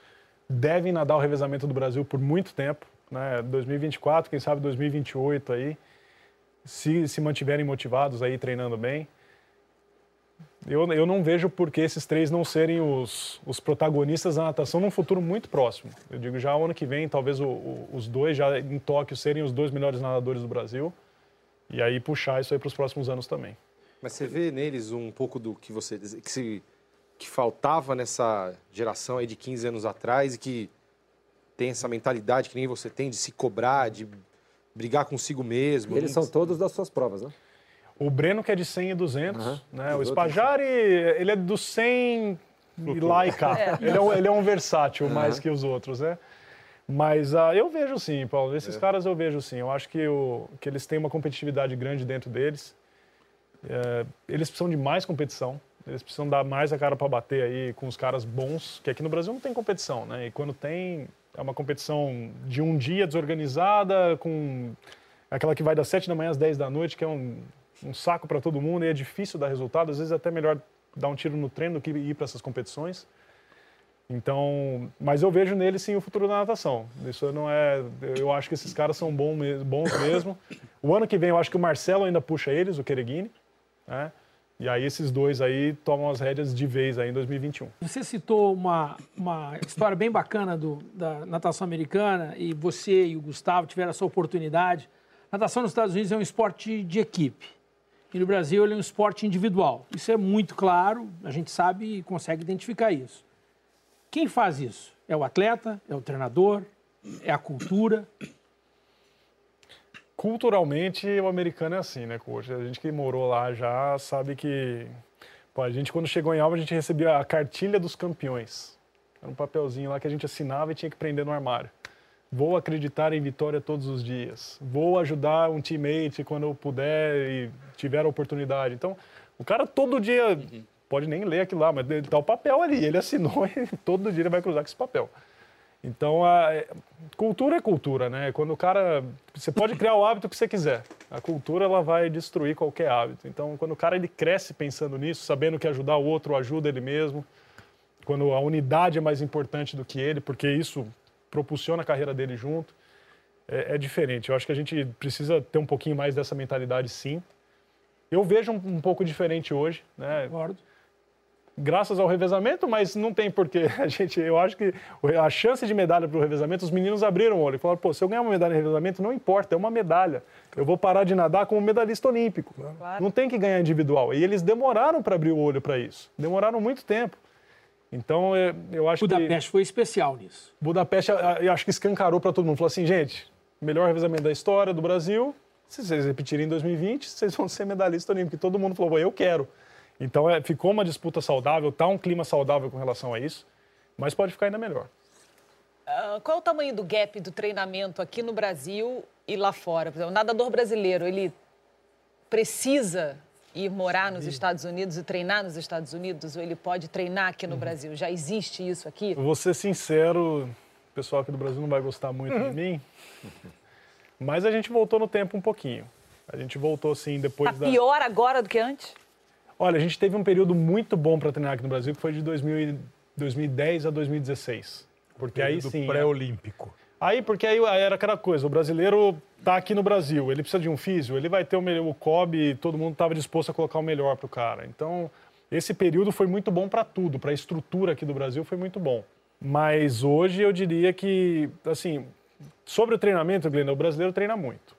Devem nadar o revezamento do Brasil por muito tempo. Né? 2024, quem sabe 2028 aí. Se se mantiverem motivados aí, treinando bem. Eu, eu não vejo por que esses três não serem os, os protagonistas da natação num futuro muito próximo. Eu digo já ano que vem, talvez o, o, os dois, já em Tóquio, serem os dois melhores nadadores do Brasil. E aí puxar isso aí para os próximos anos também. Mas você vê neles um pouco do que você que, se, que faltava nessa geração aí de 15 anos atrás e que tem essa mentalidade que nem você tem de se cobrar, de brigar consigo mesmo. E eles são todos das suas provas, né? O Breno que é de 100 e 200, Aham. né? O Spajari, ele é do 100 e lá e cá. É. Ele, é um, ele é um versátil Aham. mais que os outros, né? Mas ah, eu vejo sim, Paulo. Esses É. caras eu vejo sim. Eu acho que, o, que eles têm uma competitividade grande dentro deles. É, eles precisam de mais competição. Eles precisam dar mais a cara para bater aí com os caras bons, que aqui no Brasil não tem competição, né? E quando tem, é uma competição de um dia desorganizada, com aquela que vai das 7 da manhã às 10 da noite, que é um, um saco para todo mundo e é difícil dar resultado. Às vezes é até melhor dar um tiro no treino do que ir para essas competições. Então, mas eu vejo neles sim o futuro da natação. Isso não é, eu acho que esses caras são me- bons mesmo. O ano que vem eu acho que o Marcelo ainda puxa eles, o Quereguini, né? E aí esses dois aí tomam as rédeas de vez aí em 2021. Você citou uma, uma história bem bacana do, da natação americana e você e o Gustavo tiveram essa oportunidade. Natação nos Estados Unidos é um esporte de equipe e no Brasil ele é um esporte individual. Isso é muito claro, a gente sabe e consegue identificar isso. Quem faz isso? É o atleta? É o treinador? É a cultura? Culturalmente, o americano é assim, né, coach? A gente que morou lá já sabe que. Pô, a gente, quando chegou em Alba, a gente recebia a cartilha dos campeões. Era um papelzinho lá que a gente assinava e tinha que prender no armário. Vou acreditar em vitória todos os dias. Vou ajudar um teammate quando eu puder e tiver a oportunidade. Então, o cara todo dia, pode nem ler aquilo lá, mas ele tá o papel ali. Ele assinou e todo dia ele vai cruzar com esse papel. Então, a é, cultura é cultura, né? Quando o cara, você pode criar o hábito que você quiser. A cultura ela vai destruir qualquer hábito. Então, quando o cara ele cresce pensando nisso, sabendo que ajudar o outro ajuda ele mesmo, quando a unidade é mais importante do que ele, porque isso propulsiona a carreira dele junto, é, é diferente. Eu acho que a gente precisa ter um pouquinho mais dessa mentalidade, sim. Eu vejo um, um pouco diferente hoje, né? Concordo. graças ao revezamento, mas não tem porquê. A gente, eu acho que a chance de medalha para o revezamento, os meninos abriram o olho e falaram: pô, se eu ganhar uma medalha em revezamento, não importa, é uma medalha. Eu vou parar de nadar como medalhista olímpico. Claro. Não tem que ganhar individual. E eles demoraram para abrir o olho para isso. Demoraram muito tempo. Então, é, eu acho que. Budapeste foi especial nisso. Budapeste, eu acho que escancarou para todo mundo. Falou assim, gente, melhor revezamento da história do Brasil. Se vocês repetirem em 2020, vocês vão ser medalhista olímpico. E todo mundo falou, "Pô, eu quero. Então, é, ficou uma disputa saudável, tá um clima saudável com relação a isso, mas pode ficar ainda melhor. Ah, qual é o tamanho do gap do treinamento aqui no Brasil e lá fora? Por exemplo, o nadador brasileiro, ele precisa ir morar nos Estados Unidos e treinar nos Estados Unidos ou ele pode treinar aqui no Brasil? Já existe isso aqui? Eu vou ser sincero, o pessoal aqui do Brasil não vai gostar muito Uhum. de mim, mas a gente voltou no tempo um pouquinho. A gente voltou, sim, depois Tá da... pior agora do que antes? Olha, a gente teve um período muito bom para treinar aqui no Brasil, que foi de 2000 e- 2010 a 2016. Porque aí do sim. pré-olímpico. Aí, porque aí era aquela coisa, o brasileiro tá aqui no Brasil, ele precisa de um físio, ele vai ter o melhor, o COB, todo mundo estava disposto a colocar o melhor para o cara. Então, esse período foi muito bom para tudo, para a estrutura aqui do Brasil foi muito bom. Mas hoje eu diria que, assim, sobre o treinamento, Glenda, o brasileiro treina muito.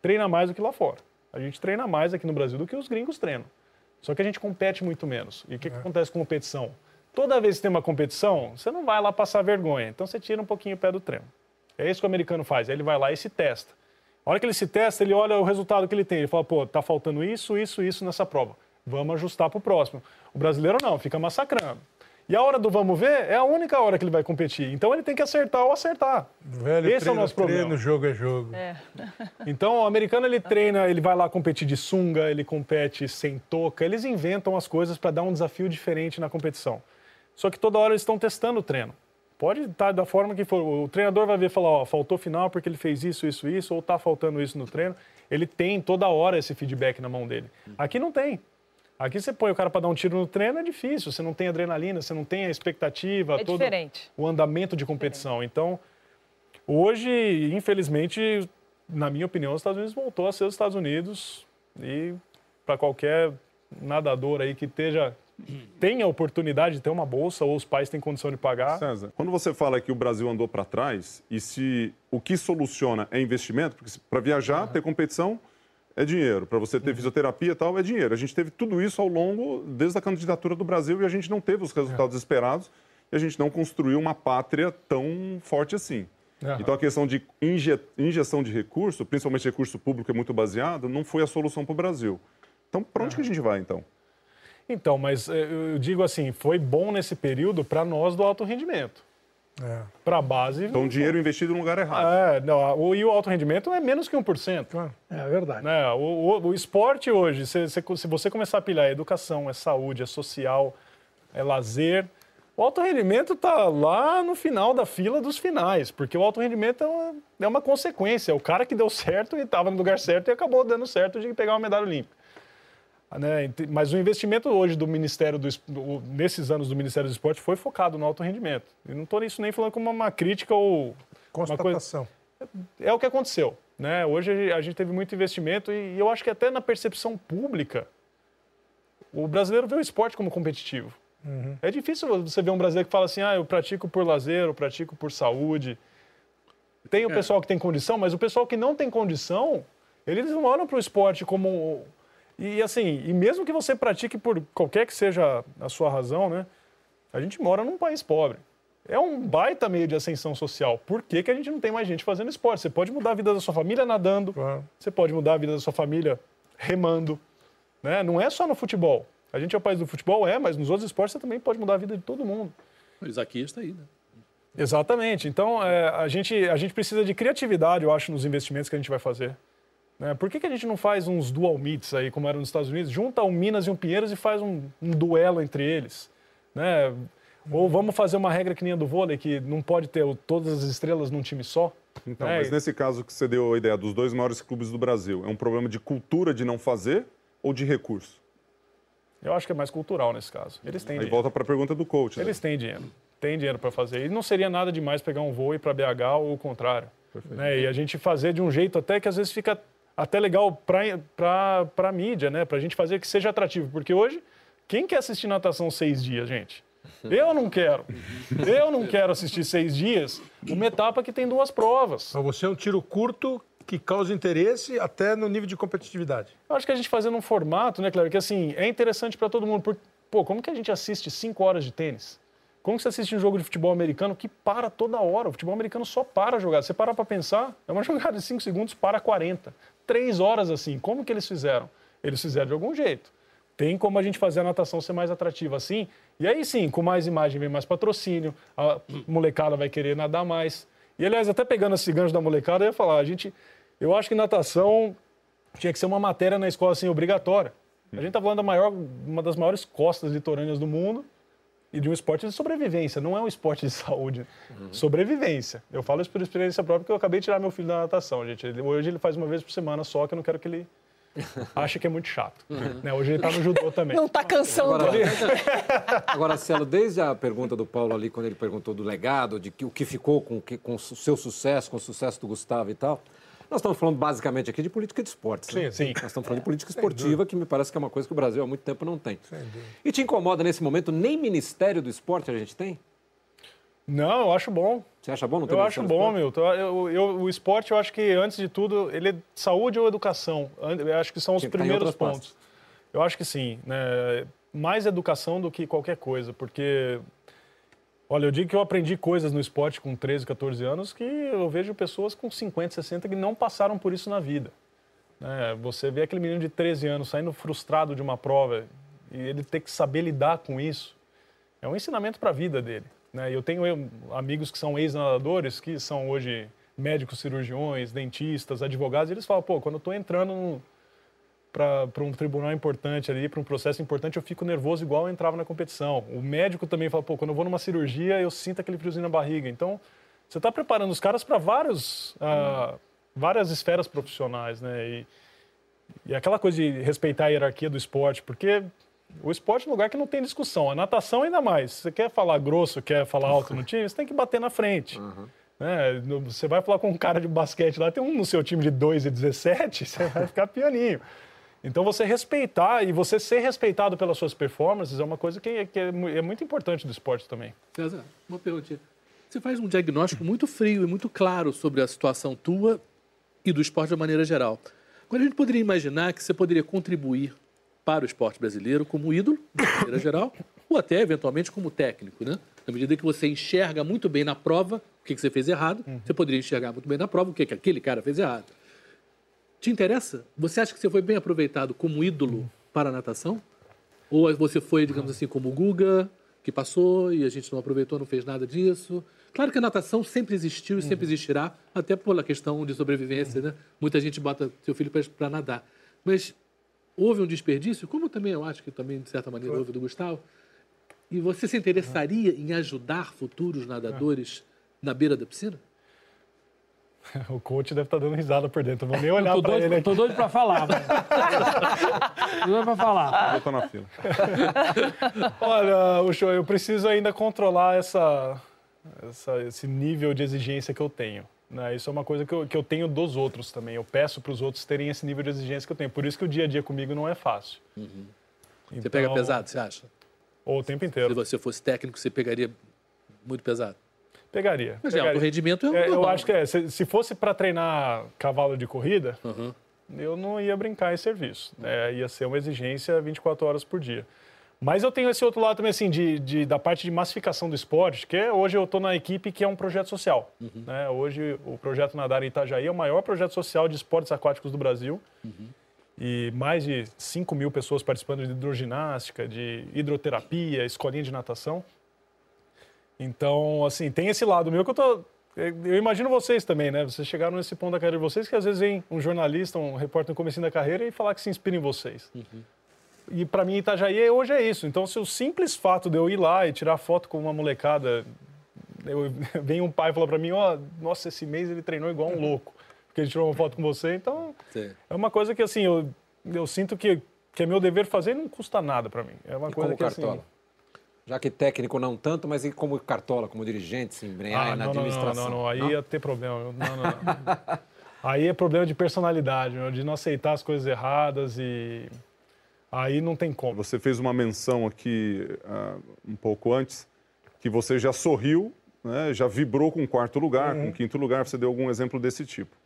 Treina mais do que lá fora. A gente treina mais aqui no Brasil do que os gringos treinam. Só que a gente compete muito menos. E o que, que acontece com competição? Toda vez que tem uma competição, você não vai lá passar vergonha. Então você tira um pouquinho o pé do treino. É isso que o americano faz. Aí ele vai lá e se testa. A hora que ele se testa, ele olha o resultado que ele tem. Ele fala, pô, tá faltando isso, isso, isso nessa prova. Vamos ajustar para o próximo. O brasileiro não, fica massacrando. E a hora do vamos ver é a única hora que ele vai competir. Então ele tem que acertar ou acertar. Velho, Esse é o treino, nosso problema. treino, jogo é jogo. É. Então, o americano ele treina, ele vai lá competir de sunga, ele compete sem touca, eles inventam as coisas para dar um desafio diferente na competição. Só que toda hora eles estão testando o treino. Pode estar da forma que for. O treinador vai ver e falar, ó, faltou final porque ele fez isso, isso, isso, ou tá faltando isso no treino. Ele tem toda hora esse feedback na mão dele. Aqui não tem. Aqui você põe o cara para dar um tiro no treino, é difícil. Você não tem adrenalina, você não tem a expectativa, É todo diferente. o andamento de competição. Então, hoje, infelizmente, na minha opinião, os Estados Unidos voltou a ser os Estados Unidos e para qualquer nadador aí que esteja tenha a oportunidade de ter uma bolsa ou os pais têm condição de pagar. César, quando você fala que o Brasil andou para trás e se o que soluciona é investimento, porque para viajar, ter competição é dinheiro, para você ter fisioterapia e tal é dinheiro. A gente teve tudo isso ao longo desde a candidatura do Brasil e a gente não teve os resultados esperados e a gente não construiu uma pátria tão forte assim. Então a questão de inje- injeção de recurso, principalmente recurso público é muito baseado, não foi a solução para o Brasil. Então, para onde que a gente vai, então? Então, mas eh, eu digo assim, foi bom nesse período para nós do alto rendimento. É. Para a base. Então, dinheiro investido no lugar errado. É, não, o, e o alto rendimento é menos que 1%. É verdade. Né? O, o, o esporte hoje, se, se, se você começar a pilhar é educação, é saúde, é social, é lazer, o alto rendimento está lá no final da fila dos finais, porque o alto rendimento é uma, é uma consequência. É o cara que deu certo e estava no lugar certo e acabou dando certo de pegar uma medalha olímpica. Né? Mas o investimento hoje do Ministério do, do nesses anos do Ministério do Esporte foi focado no alto rendimento. E não estou nisso nem falando como uma, crítica ou constatação. Uma coisa... É o que aconteceu. Né? Hoje a gente teve muito investimento e, e eu acho que até na percepção pública o brasileiro vê o esporte como competitivo. Uhum. É difícil você ver um brasileiro que fala assim, ah, eu pratico por lazer, eu pratico por saúde. Tem o é. pessoal que tem condição, mas o pessoal que não tem condição, eles não olham para o esporte como... E assim, e mesmo que você pratique por qualquer que seja a sua razão, né? A gente mora num país pobre. É um baita meio de ascensão social. Por que, que a gente não tem mais gente fazendo esporte? Você pode mudar a vida da sua família nadando, você pode mudar a vida da sua família remando. Né? Não é só no futebol. A gente é o país do futebol, é, mas nos outros esportes você também pode mudar a vida de todo mundo. O Isaquias está aí, né? Exatamente. Então, é, a, gente, a gente precisa de criatividade, eu acho, nos investimentos que a gente vai fazer. Né? Por que, que a gente não faz uns dual meets aí, como era nos Estados Unidos? Junta um Minas e um Pinheiros e faz um, um duelo entre eles. Né? Ou vamos fazer uma regra que nem a do vôlei, que não pode ter todas as estrelas num time só? Então, né? mas nesse caso que você deu a ideia dos dois maiores clubes do Brasil, é um problema de cultura de não fazer ou de recurso? Eu acho que é mais cultural nesse caso. Eles têm Aí dinheiro. volta para a pergunta do coach. Né? Eles têm dinheiro. Tem dinheiro para fazer. E não seria nada demais pegar um voo e ir para BH ou o contrário. Né? E a gente fazer de um jeito até que às vezes fica até legal para a mídia, né? Para a gente fazer que seja atrativo. Porque hoje, quem quer assistir natação seis dias, gente? Eu não quero. Eu não quero assistir seis dias uma etapa que tem duas provas. Mas você é um tiro curto que causa interesse até no nível de competitividade. Eu acho que a gente fazendo um formato, né, Cléber, que assim, é interessante para todo mundo. Porque, pô, como que a gente assiste cinco horas de tênis? Como você assiste um jogo de futebol americano que para toda hora? O futebol americano só para a jogada. Você para para pensar, é uma jogada de 5 segundos, para 40. Três horas assim. Como que eles fizeram? Eles fizeram de algum jeito. Tem como a gente fazer a natação ser mais atrativa assim. E aí sim, com mais imagem vem mais patrocínio, a molecada vai querer nadar mais. E aliás, até pegando esse gancho da molecada, eu ia falar, a gente eu acho que natação tinha que ser uma matéria na escola assim, obrigatória. A gente está falando da maior, uma das maiores costas litorâneas do mundo e de um esporte de sobrevivência, não é um esporte de saúde. Uhum. Sobrevivência. Eu falo isso por experiência própria porque eu acabei de tirar meu filho da natação, gente. Ele, hoje ele faz uma vez por semana só, que eu não quero que ele ache que é muito chato. Uhum. Né? Hoje ele está no judô também. Não está cansando. Agora, agora, Cielo, desde a pergunta do Paulo ali, quando ele perguntou do legado, de que, o que ficou com, com o seu sucesso, com o sucesso do Gustavo e tal, nós estamos falando basicamente aqui de política de esportes. Sim, né? sim. Nós estamos falando de política esportiva, que me parece que é uma coisa que o Brasil há muito tempo não tem. E te incomoda nesse momento, nem Ministério do Esporte a gente tem? Não, eu acho bom. Você acha bom? Não eu acho bom, Milton. Eu, eu, o esporte, eu acho que, antes de tudo, ele é saúde ou educação. Eu acho que são os que primeiros pontos. Partes. Eu acho que sim. Né? Mais educação do que qualquer coisa, porque Olha, eu digo que eu aprendi coisas no esporte com 13, 14 anos que eu vejo pessoas com 50, 60 que não passaram por isso na vida. É, você vê aquele menino de 13 anos saindo frustrado de uma prova e ele ter que saber lidar com isso. É um ensinamento para a vida dele. Né? Eu tenho amigos que são ex-nadadores, que são hoje médicos cirurgiões, dentistas, advogados, e eles falam, pô, quando eu estou entrando para um tribunal importante ali, para um processo importante, eu fico nervoso igual eu entrava na competição. O médico também fala, pô, quando eu vou numa cirurgia, eu sinto aquele friozinho na barriga. Então, você está preparando os caras para vários, uh, várias esferas profissionais, né? E, e aquela coisa de respeitar a hierarquia do esporte, porque o esporte é um lugar que não tem discussão. A natação ainda mais. Você quer falar grosso, quer falar alto no time, você tem que bater na frente. Uhum. Né? Você vai falar com um cara de basquete lá, tem um no seu time de 2 e 17, você vai ficar pianinho. Então, você respeitar e você ser respeitado pelas suas performances é uma coisa que, é, que é, muito importante do esporte também. César, uma perguntinha. Você faz um diagnóstico muito frio e muito claro sobre a situação tua e do esporte de maneira geral. Agora, a gente poderia imaginar que você poderia contribuir para o esporte brasileiro como ídolo, de maneira geral, ou até, eventualmente, como técnico, né? Na medida que você enxerga muito bem na prova o que, que você fez errado, uhum. você poderia enxergar muito bem na prova o que, que aquele cara fez errado. Te interessa? Você acha que você foi bem aproveitado como ídolo para a natação? Ou você foi, digamos assim, como o Guga, que passou e a gente não aproveitou, não fez nada disso? Claro que a natação sempre existiu e sempre existirá, até pela questão de sobrevivência, né? Muita gente bota seu filho para nadar. Mas houve um desperdício, como também eu acho que também, de certa maneira, houve do Gustavo. E você se interessaria em ajudar futuros nadadores na beira da piscina? O coach deve estar dando risada por dentro. Vou nem olhar tô para doido, ele aqui. tô doido pra falar. mas- tô doido pra falar. Eu tô na fila. Olha, o show, eu preciso ainda controlar essa, essa- esse nível de exigência que eu tenho. né? Isso é uma coisa que eu, que eu tenho dos outros também. Eu peço para os outros terem esse nível de exigência que eu tenho. Por isso que o dia a dia comigo não é fácil. Você pega Então, pesado, você acha? Ou o tempo Se inteiro. você fosse técnico, você pegaria muito pesado. Pegaria. Mas é, pegaria. alto rendimento é É, eu normal. acho que é. Se, se fosse para treinar cavalo de corrida, Uhum. eu não ia brincar em serviço. né? Ia ser uma exigência 24 horas por dia. Mas eu tenho esse outro lado também, assim, de, de- da parte de massificação do esporte, que é, hoje eu estou na equipe que é um projeto social. né? Hoje o projeto Nadar em Itajaí é o maior projeto social de esportes aquáticos do Brasil. E mais de 5 mil pessoas participando de hidroginástica, de hidroterapia, escolinha de natação. Então, assim, tem esse lado meu que eu tô. Eu imagino vocês também, né? Vocês chegaram nesse ponto da carreira de vocês que às vezes vem um jornalista, um repórter no começo da carreira e falar que se inspira em vocês. E para mim, Itajaí hoje é isso. Então, se o simples fato de eu ir lá e tirar foto com uma molecada, eu, vem um pai e fala para mim: Ó, nossa, esse mês ele treinou igual um louco, porque ele tirou uma foto com você. Então, Sim. é uma coisa que, assim, eu, eu sinto que, que é meu dever fazer e não custa nada para mim. É uma E coisa que, assim, Cartola? Já que técnico não tanto, mas e como Cartola, como dirigente, se embrenhar Ah, na não, não, não, administração? não, não, aí ia ter problema. Não, não, não. aí é problema de personalidade, meu, de não aceitar as coisas erradas e aí não tem como. Você fez uma menção aqui ah, um pouco antes que você já sorriu, né, já vibrou com quarto lugar, com quinto lugar. Você deu algum exemplo desse tipo.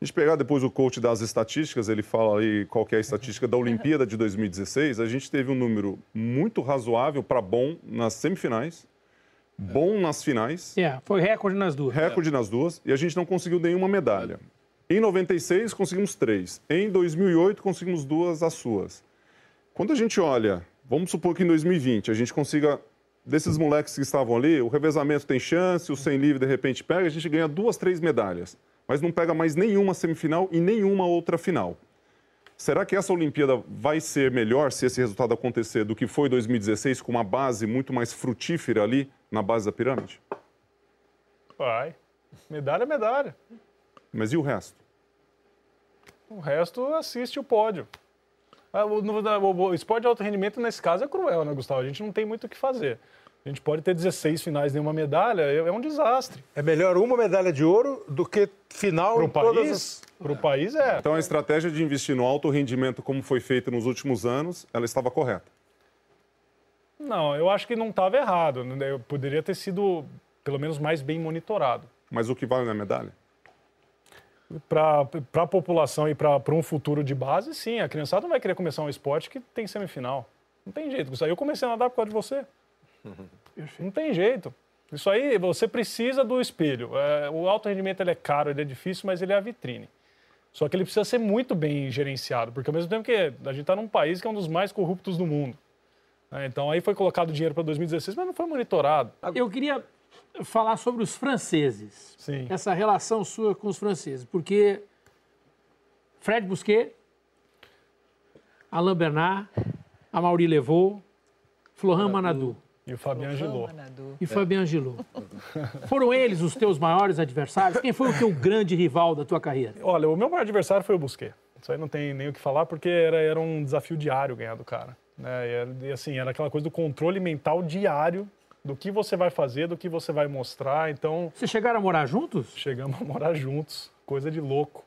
A gente pegar depois o coach das estatísticas, ele fala aí qual é a estatística da Olimpíada de 2016. A gente teve um número muito razoável para bom nas semifinais, bom nas finais, É, foi recorde nas duas. recorde nas duas, e a gente não conseguiu nenhuma medalha. Em 96, conseguimos três. Em 2008, conseguimos duas as suas. Quando a gente olha, vamos supor que em 2020 a gente consiga, desses moleques que estavam ali, o revezamento tem chance, o sem livre de repente pega, a gente ganha duas, três medalhas, mas não pega mais nenhuma semifinal e nenhuma outra final. Será que essa Olimpíada vai ser melhor se esse resultado acontecer do que foi 2016, com uma base muito mais frutífera ali na base da pirâmide? Vai. Medalha é medalha. Mas e o resto? O resto assiste o pódio. Ah, O, esporte de alto rendimento, nesse caso, é cruel, né, Gustavo? A gente não tem muito o que fazer. A gente pode ter 16 finais e nenhuma medalha, é, é um desastre. É melhor uma medalha de ouro do que final Para o país, as... pro país é. Então a estratégia de investir no alto rendimento, como foi feita nos últimos anos, ela estava correta. Não, eu acho que não estava errado. né? Eu poderia ter sido, pelo menos, mais bem monitorado. Mas o que vale na medalha? Para a população e para um futuro de base, sim. A criançada não vai querer começar um esporte que tem semifinal. Não tem jeito. Eu comecei a nadar por causa de você. Não tem jeito. Isso aí, você precisa do espelho. É, o alto rendimento ele é caro, ele é difícil, mas ele é a vitrine. Só que ele precisa ser muito bem gerenciado, porque ao mesmo tempo que a gente está num país que é um dos mais corruptos do mundo. né? então aí foi colocado dinheiro para 2016, mas não foi monitorado. Eu queria falar sobre os franceses. Sim. Essa relação sua com os franceses. Porque Fred Busquet, Alain Bernard, Amaury Levaux, Florent Manadou E o Fabien Gilot. e Fabien Gilot. Foram eles os teus maiores adversários? Quem foi o teu grande rival da tua carreira? Olha, o meu maior adversário foi o Busquet. Isso aí não tem nem o que falar, porque era, era um desafio diário ganhar do cara. Né? E, era- e, assim, era aquela coisa do controle mental diário do que você vai fazer, do que você vai mostrar. Então, Vocês chegaram a morar juntos? chegamos a morar juntos. Coisa de louco.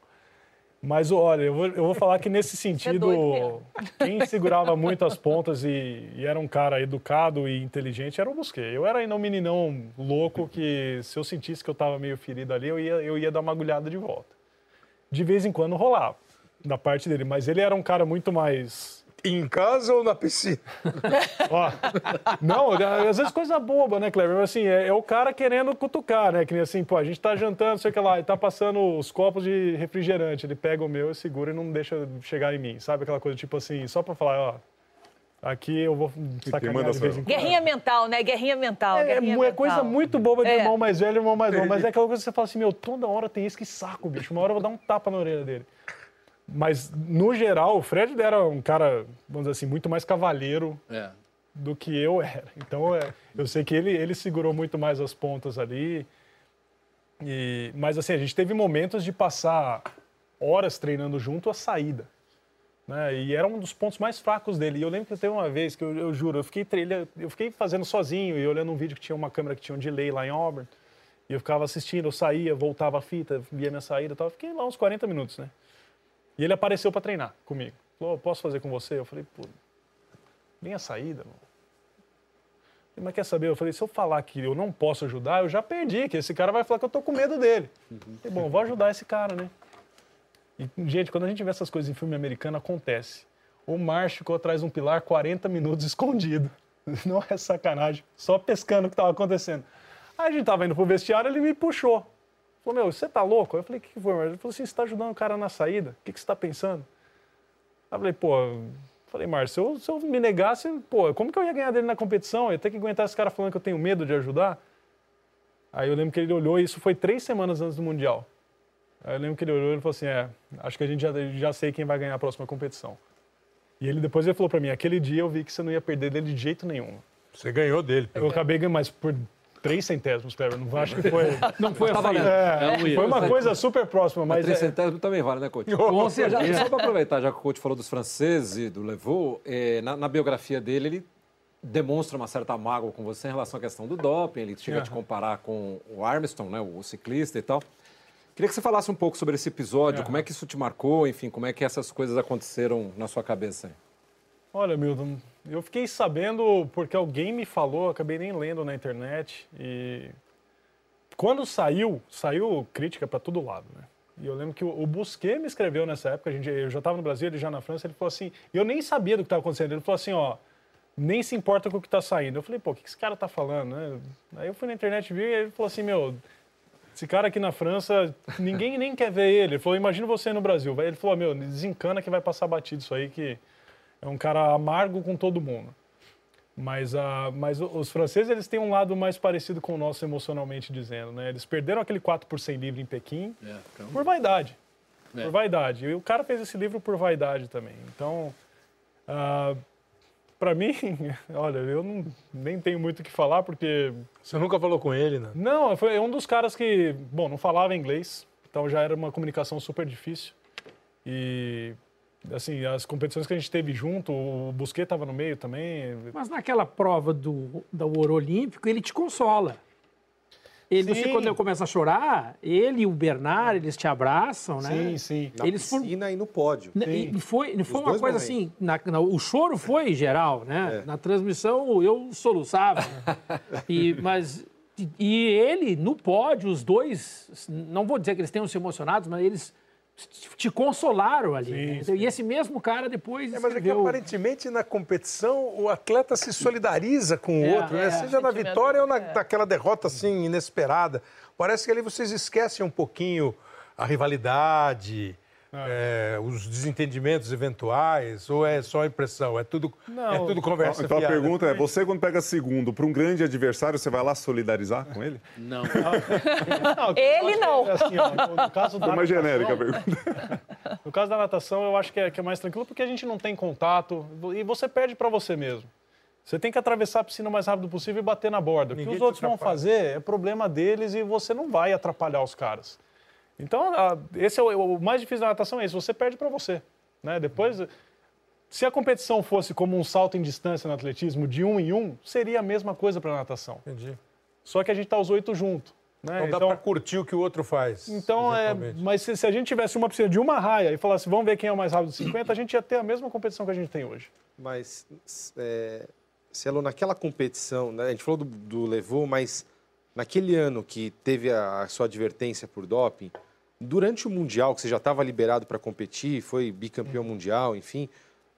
Mas olha, eu vou, eu vou falar que nesse sentido, doido mesmo. quem segurava muito as pontas e, e era um cara educado e inteligente era o Busquet. Eu era ainda um meninão louco que se eu sentisse que eu estava meio ferido ali, eu ia, eu ia dar uma agulhada de volta. De vez em quando rolava, da parte dele. Mas ele era um cara muito mais Em casa ou na piscina? Ó, não, às vezes coisa boba, né, Cleber? Mas assim, é, é o cara querendo cutucar, né? Que nem assim, pô, a gente tá jantando, sei que lá, e tá passando os copos de refrigerante. Ele pega o meu, segura e não deixa chegar em mim. Sabe aquela coisa tipo assim, só pra falar, ó. Aqui eu vou sacanear de vez em quando. Guerrinha mental, né? Guerrinha mental. É, guerrinha é mental. coisa muito boba de É. irmão mais velho e irmão mais novo. Mas é aquela coisa que você fala assim, meu, toda hora tem isso, que saco, bicho. Uma hora eu vou dar um tapa na orelha dele. Mas, no geral, o Fred era um cara, vamos dizer assim, muito mais cavalheiro É. do que eu era. Então, é, eu sei que ele, ele segurou muito mais as pontas ali. E, mas, assim, a gente teve momentos de passar horas treinando junto a saída. Né? E era um dos pontos mais fracos dele. E eu lembro que teve uma vez que eu, eu juro, eu fiquei, trilha, eu fiquei fazendo sozinho e olhando um vídeo que tinha uma câmera que tinha um delay lá em Auburn. E eu ficava assistindo, eu saía, voltava a fita, via minha saída e tal. Fiquei lá uns 40 minutos, né? E ele apareceu para treinar comigo. Falou, posso fazer com você? Eu falei, pô, nem a saída, mano. Falei, Mas quer saber? Eu falei, se eu falar que eu não posso ajudar, eu já perdi, que esse cara vai falar que eu tô com medo dele. Falei, bom, vou ajudar esse cara, né? E, gente, quando a gente vê essas coisas em filme americano, acontece. O Marsh ficou atrás de um pilar 40 minutos escondido. Não é sacanagem. Só pescando o que estava acontecendo. Aí a gente tava indo pro vestiário, ele me puxou. Falou, meu, você tá louco? Eu falei, o que, que foi, Marsh? Ele falou assim, você tá ajudando o cara na saída? O que, que você tá pensando? Aí eu falei, pô, falei, Márcio, se eu, se eu me negasse, pô, como que eu ia ganhar dele na competição? Eu ia ter que aguentar esse cara falando que eu tenho medo de ajudar? Aí eu lembro que ele olhou, e isso foi três semanas antes do Mundial. Aí eu lembro que ele olhou e falou assim, é, acho que a gente já, já sei quem vai ganhar a próxima competição. E ele depois ele falou pra mim, aquele dia eu vi que você não ia perder dele de jeito nenhum. Você ganhou dele. Eu acabei ganhando, mas por três centésimos, Kleber, não acho que foi... Não foi Tá assim. valendo. É, É foi uma erro. coisa super próxima, Mas mas... três é- centésimos também vale, né, coach? Com certeza. só para aproveitar, já que o coach falou dos franceses e do Levaux, eh, na, na biografia dele, ele demonstra uma certa mágoa com você em relação à questão do doping, ele chega a te comparar com o Armstrong, né, o ciclista e tal. Queria que você falasse um pouco sobre esse episódio, como é que isso te marcou, enfim, como é que essas coisas aconteceram na sua cabeça. Olha, Milton, eu fiquei sabendo porque alguém me falou, acabei nem lendo na internet. E quando saiu, saiu crítica para todo lado, né? E eu lembro que o Busquet me escreveu nessa época, a gente, eu já estava no Brasil, ele já na França, ele falou assim, eu nem sabia do que estava acontecendo. Ele falou assim, ó, nem se importa com o que está saindo. Eu falei, pô, o que esse cara tá falando, né? Aí eu fui na internet vi, e ele falou assim, meu, esse cara aqui na França, ninguém nem quer ver ele. Ele falou, imagina você no Brasil. Ele falou, meu, desencana que vai passar batido isso aí, que é um cara amargo com todo mundo. Mas, a, mas o- os franceses eles têm um lado mais parecido com o nosso emocionalmente dizendo, né? Eles perderam aquele 4 por 100 livre em Pequim É, então, por vaidade. É. Por vaidade. E o cara fez esse livro por vaidade também. Então, para mim, olha, eu não, nem tenho muito o que falar porque Você nunca falou com ele, né? não, foi um dos caras que, bom, não falava inglês, então já era uma comunicação super difícil. E, assim, as competições que a gente teve junto, o Busquet estava no meio também. Mas naquela prova do, do ouro olímpico, ele te consola. Ele, você, Sim. quando começa a chorar, ele e o Bernard, eles te abraçam, né? Sim, sim. Na Eles foram- piscina e no pódio. Né, E foi, e foi Os uma coisa momentos. assim, na- na- o choro foi geral, né? É. Na transmissão eu soluçava. e, mas, e, e ele, no pódio, os dois, não vou dizer que eles tenham se emocionados, mas eles te- consolaram ali. né? sim. E esse mesmo cara depois. É, mas é que escreveu- aparentemente na competição o atleta se solidariza com o É, outro, né? é. Seja na vitória ou na, é. naquela derrota assim inesperada. Parece que ali vocês esquecem um pouquinho a rivalidade, é, os desentendimentos eventuais, ou é só impressão? É tudo, Não. é tudo conversa Então a fiada? pergunta é: você, quando pega segundo para um grande adversário, você vai lá solidarizar com ele? não. Não, Ele não. é assim, ó, no, caso da Foi mais natação- genérica a pergunta. No caso da natação, eu acho que é, que é mais tranquilo porque a gente não tem contato e você perde para você mesmo. Você tem que atravessar a piscina o mais rápido possível e bater na borda. O que Ninguém os outros vão fazer é problema deles e você não vai atrapalhar os caras. Então, a- esse é o, o mais difícil da natação é isso, você perde para você. Né? Depois, se a competição fosse como um salto em distância no atletismo, de um em um, seria a mesma coisa para natação. Entendi. Só que a gente tá os oito juntos. Né? Então dá para curtir o que o outro faz. Então, é, eventualmente. mas se, se a gente tivesse uma piscina de uma raia e falasse, vamos ver quem é o mais rápido de 50, a gente ia ter a mesma competição que a gente tem hoje. Mas, é, Cielo, naquela competição, né, a gente falou do, do Levou, mas naquele ano que teve a, a sua advertência por doping, durante o Mundial, que você já estava liberado para competir, foi bicampeão mundial, enfim,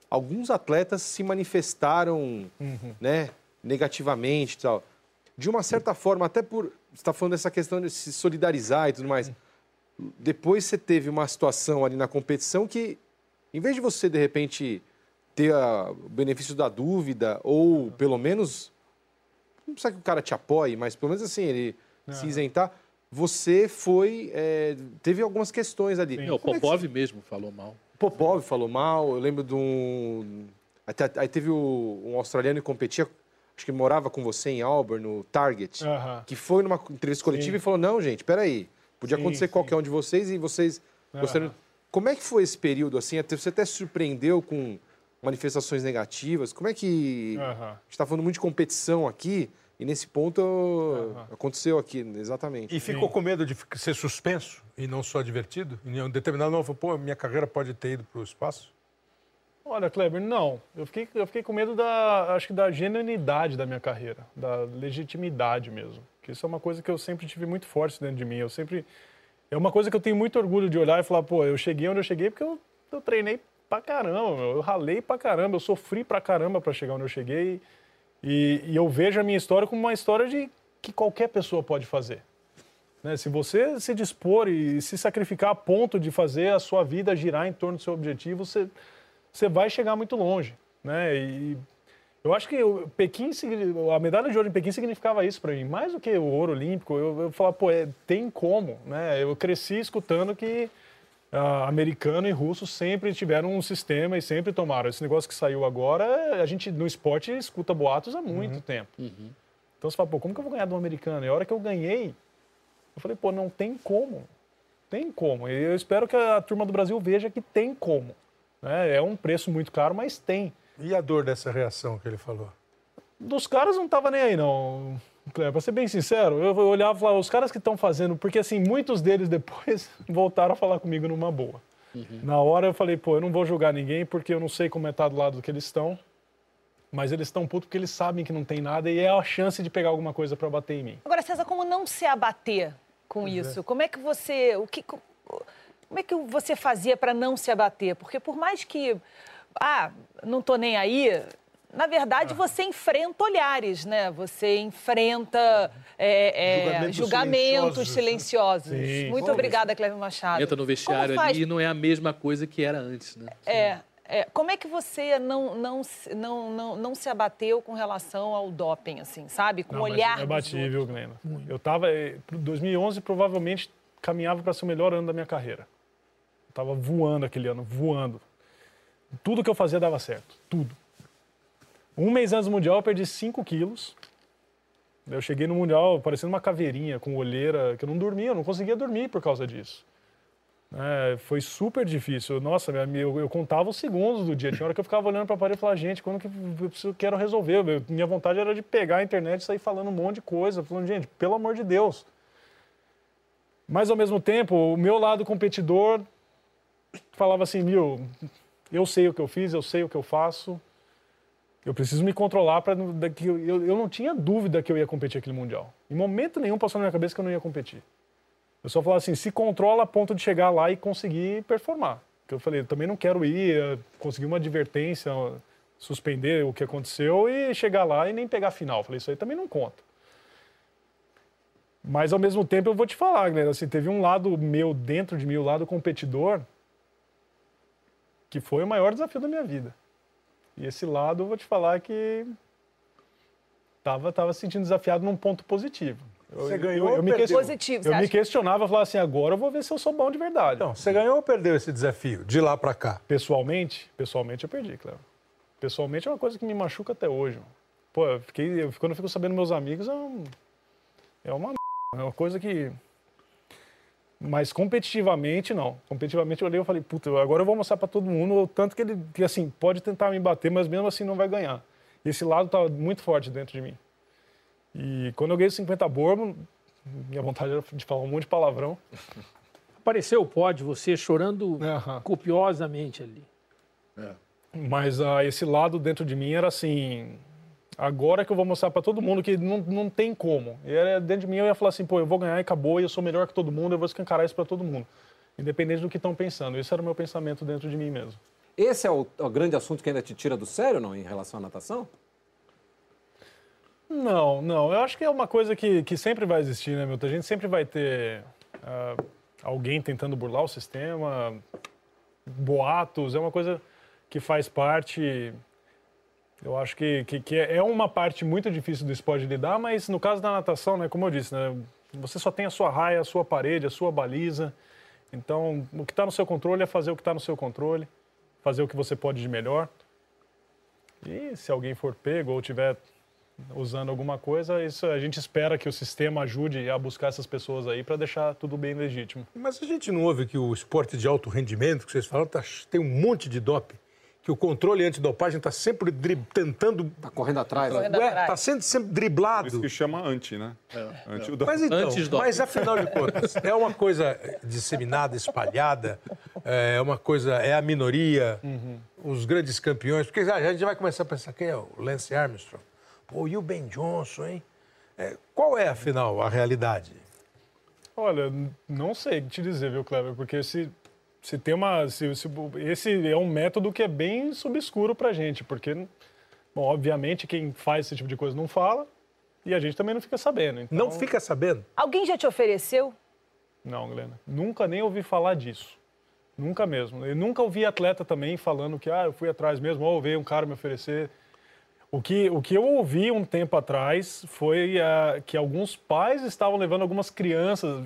alguns atletas se manifestaram Uhum. né, negativamente e tal. De uma certa forma, até por. Você está falando dessa questão de se solidarizar e tudo mais. Depois você teve uma situação ali na competição que, em vez de você, de repente, ter a- o benefício da dúvida, ou pelo menos. Não precisa que o cara te apoie, mas pelo menos assim, ele se isentar. Você foi. é, teve algumas questões ali. É, o é que Popov mesmo falou mal. Popov falou mal, eu lembro de um. Até, aí teve o, um australiano que competia, acho que morava com você em Auburn, no Target, Aham. que foi numa entrevista coletiva Sim. e falou: não, gente, peraí. Podia Sim, acontecer sim. qualquer um de vocês e vocês Aham. gostariam. Como é que foi esse período assim? Até- Você até se surpreendeu com manifestações negativas? Como é que. A Aham. gente está falando muito de competição aqui, e nesse ponto aconteceu aqui, exatamente. E ficou com medo de ser suspenso e não só divertido? Em um determinado momento, pô, minha carreira pode ter ido para o espaço? Olha, Kleber, não. Eu fiquei, eu fiquei com medo da, acho que da genuinidade da minha carreira, da legitimidade mesmo. Que isso é uma coisa que eu sempre tive muito forte dentro de mim. Eu sempre é uma coisa que eu tenho muito orgulho de olhar e falar, pô, eu cheguei onde eu cheguei porque eu, eu treinei pra caramba, meu. eu ralei pra caramba, eu sofri pra caramba pra chegar onde eu cheguei. E, e eu vejo a minha história como uma história de que qualquer pessoa pode fazer. Né? Se você se dispor e se sacrificar a ponto de fazer a sua vida girar em torno do seu objetivo, você, você vai chegar muito longe. Né? E eu acho que o Pequim, a medalha de ouro em Pequim significava isso para mim, mais do que o ouro olímpico. Eu, eu falava, pô, é, tem como. Né? Eu cresci escutando que ah, americano e russo sempre tiveram um sistema e sempre tomaram. Esse negócio que saiu agora, a gente no esporte escuta boatos há muito tempo. Então você fala, pô, como que eu vou ganhar do americano? E a hora que eu ganhei, eu falei, pô, não tem como. Tem como. E eu espero que a turma do Brasil veja que tem como. né? É um preço muito caro, mas tem. E a dor dessa reação que ele falou? Dos caras não tava nem aí, não. Cleber, pra ser bem sincero, eu olhava e falava, os caras que estão fazendo, porque assim, muitos deles depois voltaram a falar comigo numa boa. Na hora eu falei, pô, eu não vou julgar ninguém porque eu não sei como é estar do lado do que eles estão, mas eles estão putos porque eles sabem que não tem nada e é a chance de pegar alguma coisa para bater em mim. Agora, César, como não se abater com isso? Como é que você. O que, como é que você fazia para não se abater? Porque por mais que. Ah, não tô nem aí. Na verdade, você enfrenta olhares, né? Você enfrenta é, é, Julgamentos julgamentos silenciosos. silenciosos. Muito Sim. obrigada, Cleber Machado. Entra no vestiário ali e não é a mesma coisa que era antes, né? É, é. Como é que você não, não, se- não, não, não se abateu com relação ao doping, assim, sabe? Com o olhar Eu bati, viu, Glenda? Eu tava. eh, pro 2011 provavelmente caminhava para ser o melhor ano da minha carreira. Eu tava voando aquele ano, voando. Tudo que eu fazia dava certo. Tudo. Um mês antes do Mundial eu perdi 5 quilos. Eu cheguei no Mundial parecendo uma caveirinha, com olheira, que eu não dormia, eu não conseguia dormir por causa disso. É, foi super difícil. Nossa, eu, eu contava os segundos do dia. Tinha hora que eu ficava olhando para a parede e falava, gente, quando que eu preciso, quero resolver? Eu- minha vontade era de pegar a internet e sair falando um monte de coisa. Falando, gente, pelo amor de Deus. Mas, ao mesmo tempo, o meu lado competidor falava assim, Mil, eu sei o que eu fiz, eu sei o que eu faço. Eu preciso me controlar para eu, eu, eu não tinha dúvida que eu ia competir aquele mundial. Em momento nenhum passou na minha cabeça que eu não ia competir. Eu só falava assim, se controla a ponto de chegar lá e conseguir performar. Porque eu falei, eu também não quero ir, eh, conseguir uma advertência, suspender o que aconteceu e chegar lá e nem pegar a final. Eu falei, isso aí também não conta. Mas ao mesmo tempo eu vou te falar, galera, assim, teve um lado meu dentro de mim, o lado competidor, que foi o maior desafio da minha vida. E esse lado eu vou te falar que tava tava se sentindo desafiado num ponto positivo. Eu- Você eu- ganhou eu, ou me perdeu? Positivo, você Eu me acha? questionava, falava assim, agora eu vou ver se eu sou bom de verdade. Então, você ganhou ou perdeu esse desafio, de lá para cá? Pessoalmente, pessoalmente eu perdi, Cléo. Pessoalmente é uma coisa que me machuca até hoje. mano. Pô, eu fiquei, eu- quando eu fico sabendo meus amigos, é, um- é uma é uma coisa que... Mas competitivamente, não. Competitivamente eu olhei e falei, puta, agora eu vou mostrar pra todo mundo, o tanto que ele, que assim, pode tentar me bater, mas mesmo assim não vai ganhar. E esse lado tá muito forte dentro de mim. E quando eu ganhei os 50 borbo, minha vontade era de falar um monte de palavrão. Apareceu o pódio, você chorando copiosamente ali. Mas ah, esse lado dentro de mim era assim. Agora que eu vou mostrar para todo mundo que não, não tem como. E era, dentro de mim eu ia falar assim, pô, eu vou ganhar e acabou, e eu sou melhor que todo mundo, eu vou escancarar isso para todo mundo. Independente do que estão pensando. Esse era o meu pensamento dentro de mim mesmo. Esse é o, o grande assunto que ainda te tira do sério, não, em relação à natação? Não, não. Eu acho que é uma coisa que, que sempre vai existir, né, Milton? A gente sempre vai ter ah, alguém tentando burlar o sistema, boatos, é uma coisa que faz parte. Eu acho que, que, que é uma parte muito difícil do esporte lidar, mas no caso da natação, né, como eu disse, né, você só tem a sua raia, a sua parede, a sua baliza. Então, o que está no seu controle é fazer o que está no seu controle, fazer o que você pode de melhor. E se alguém for pego ou tiver usando alguma coisa, isso a gente espera que o sistema ajude a buscar essas pessoas aí para deixar tudo bem legítimo. Mas a gente não ouve que o esporte de alto rendimento, que vocês falam, tá, tem um monte de doping. Que o controle antidopagem está sempre tentando. Está correndo atrás. Correndo Ué, atrás. Está sendo sempre driblado. Isso que chama anti, né? Anti o Mas então, Antes mas afinal de contas, é uma coisa disseminada, espalhada, é uma coisa, é a minoria, os grandes campeões, porque ah, a gente vai começar a pensar quem é o Lance Armstrong, pô, e o Ben Johnson, hein? É, qual é, afinal, a realidade? Olha, não sei o que te dizer, viu, Kleber? Porque se, se tem uma. Se, se- esse é um método que é bem subscuro pra gente, porque, bom, obviamente, quem faz esse tipo de coisa não fala e a gente também não fica sabendo. Então, Não fica sabendo? Alguém já te ofereceu? Não, Helena. Nunca nem ouvi falar disso. Nunca mesmo. Eu nunca ouvi atleta também falando que, ah, eu fui atrás mesmo, ou veio um cara me oferecer. O que, o que eu ouvi um tempo atrás foi ah, que alguns pais estavam levando algumas crianças,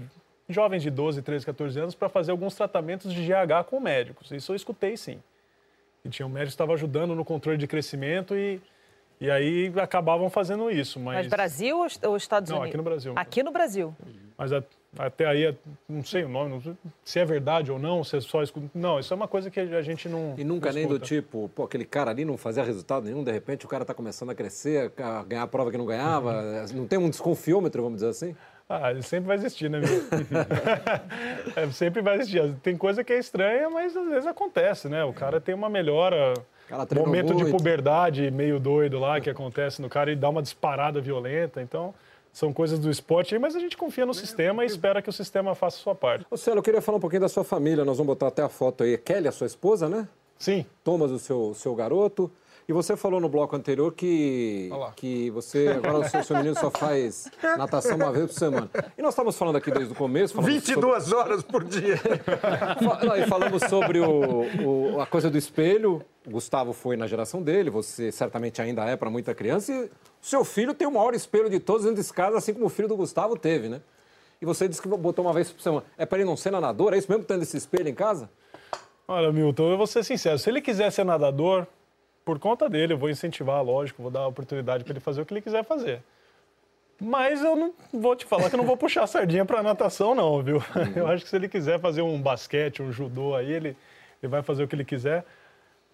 jovens de 12, 13, 14 anos, para fazer alguns tratamentos de GH com médicos. Isso eu escutei sim. E tinha um médico que estava ajudando no controle de crescimento e, e aí acabavam fazendo isso. Mas, Mas Brasil ou Estados Não, Unidos? aqui no Brasil. Aqui no Brasil. Mas a- até aí, não sei o nome, não sei se é verdade ou não, se é só escuta. Não, isso é uma coisa que a gente não. E nunca não nem do tipo, pô, aquele cara ali não fazia resultado nenhum, de repente o cara está começando a crescer, a ganhar a prova que não ganhava. Não tem um desconfiômetro, vamos dizer assim? Ah, ele sempre vai existir, né, meu? É, sempre vai existir. Tem coisa que é estranha, mas às vezes acontece, né? O cara tem uma melhora. Momento de muito. puberdade meio doido lá que acontece no cara e dá uma disparada violenta. Então, são coisas do esporte aí, mas a gente confia no sistema e espera que o sistema faça a sua parte. Ô, Celo, eu queria falar um pouquinho da sua família. Nós vamos botar até a foto aí. Kelly, a sua esposa, né? Sim. Thomas, o seu, seu garoto. E você falou no bloco anterior que, que você, agora o seu, seu menino só faz natação uma vez por semana. E nós estávamos falando aqui desde o começo. falamos 22 horas por dia. Não, E falamos sobre o, o- a coisa do espelho. O Gustavo foi na geração dele, você certamente ainda é para muita criança. E o seu filho tem o maior espelho de todos dentro desse casa, assim como o filho do Gustavo teve, né? E você disse que botou uma vez por semana. É para ele não ser nadador? É isso mesmo tendo esse espelho em casa? Olha, Milton, eu vou ser sincero. Se ele quiser ser nadador, por conta dele, eu vou incentivar, lógico, vou dar a oportunidade para ele fazer o que ele quiser fazer. Mas eu não vou te falar que eu não vou puxar a sardinha para natação, não, viu? Eu acho que se ele quiser fazer um basquete, um judô aí, ele, ele vai fazer o que ele quiser.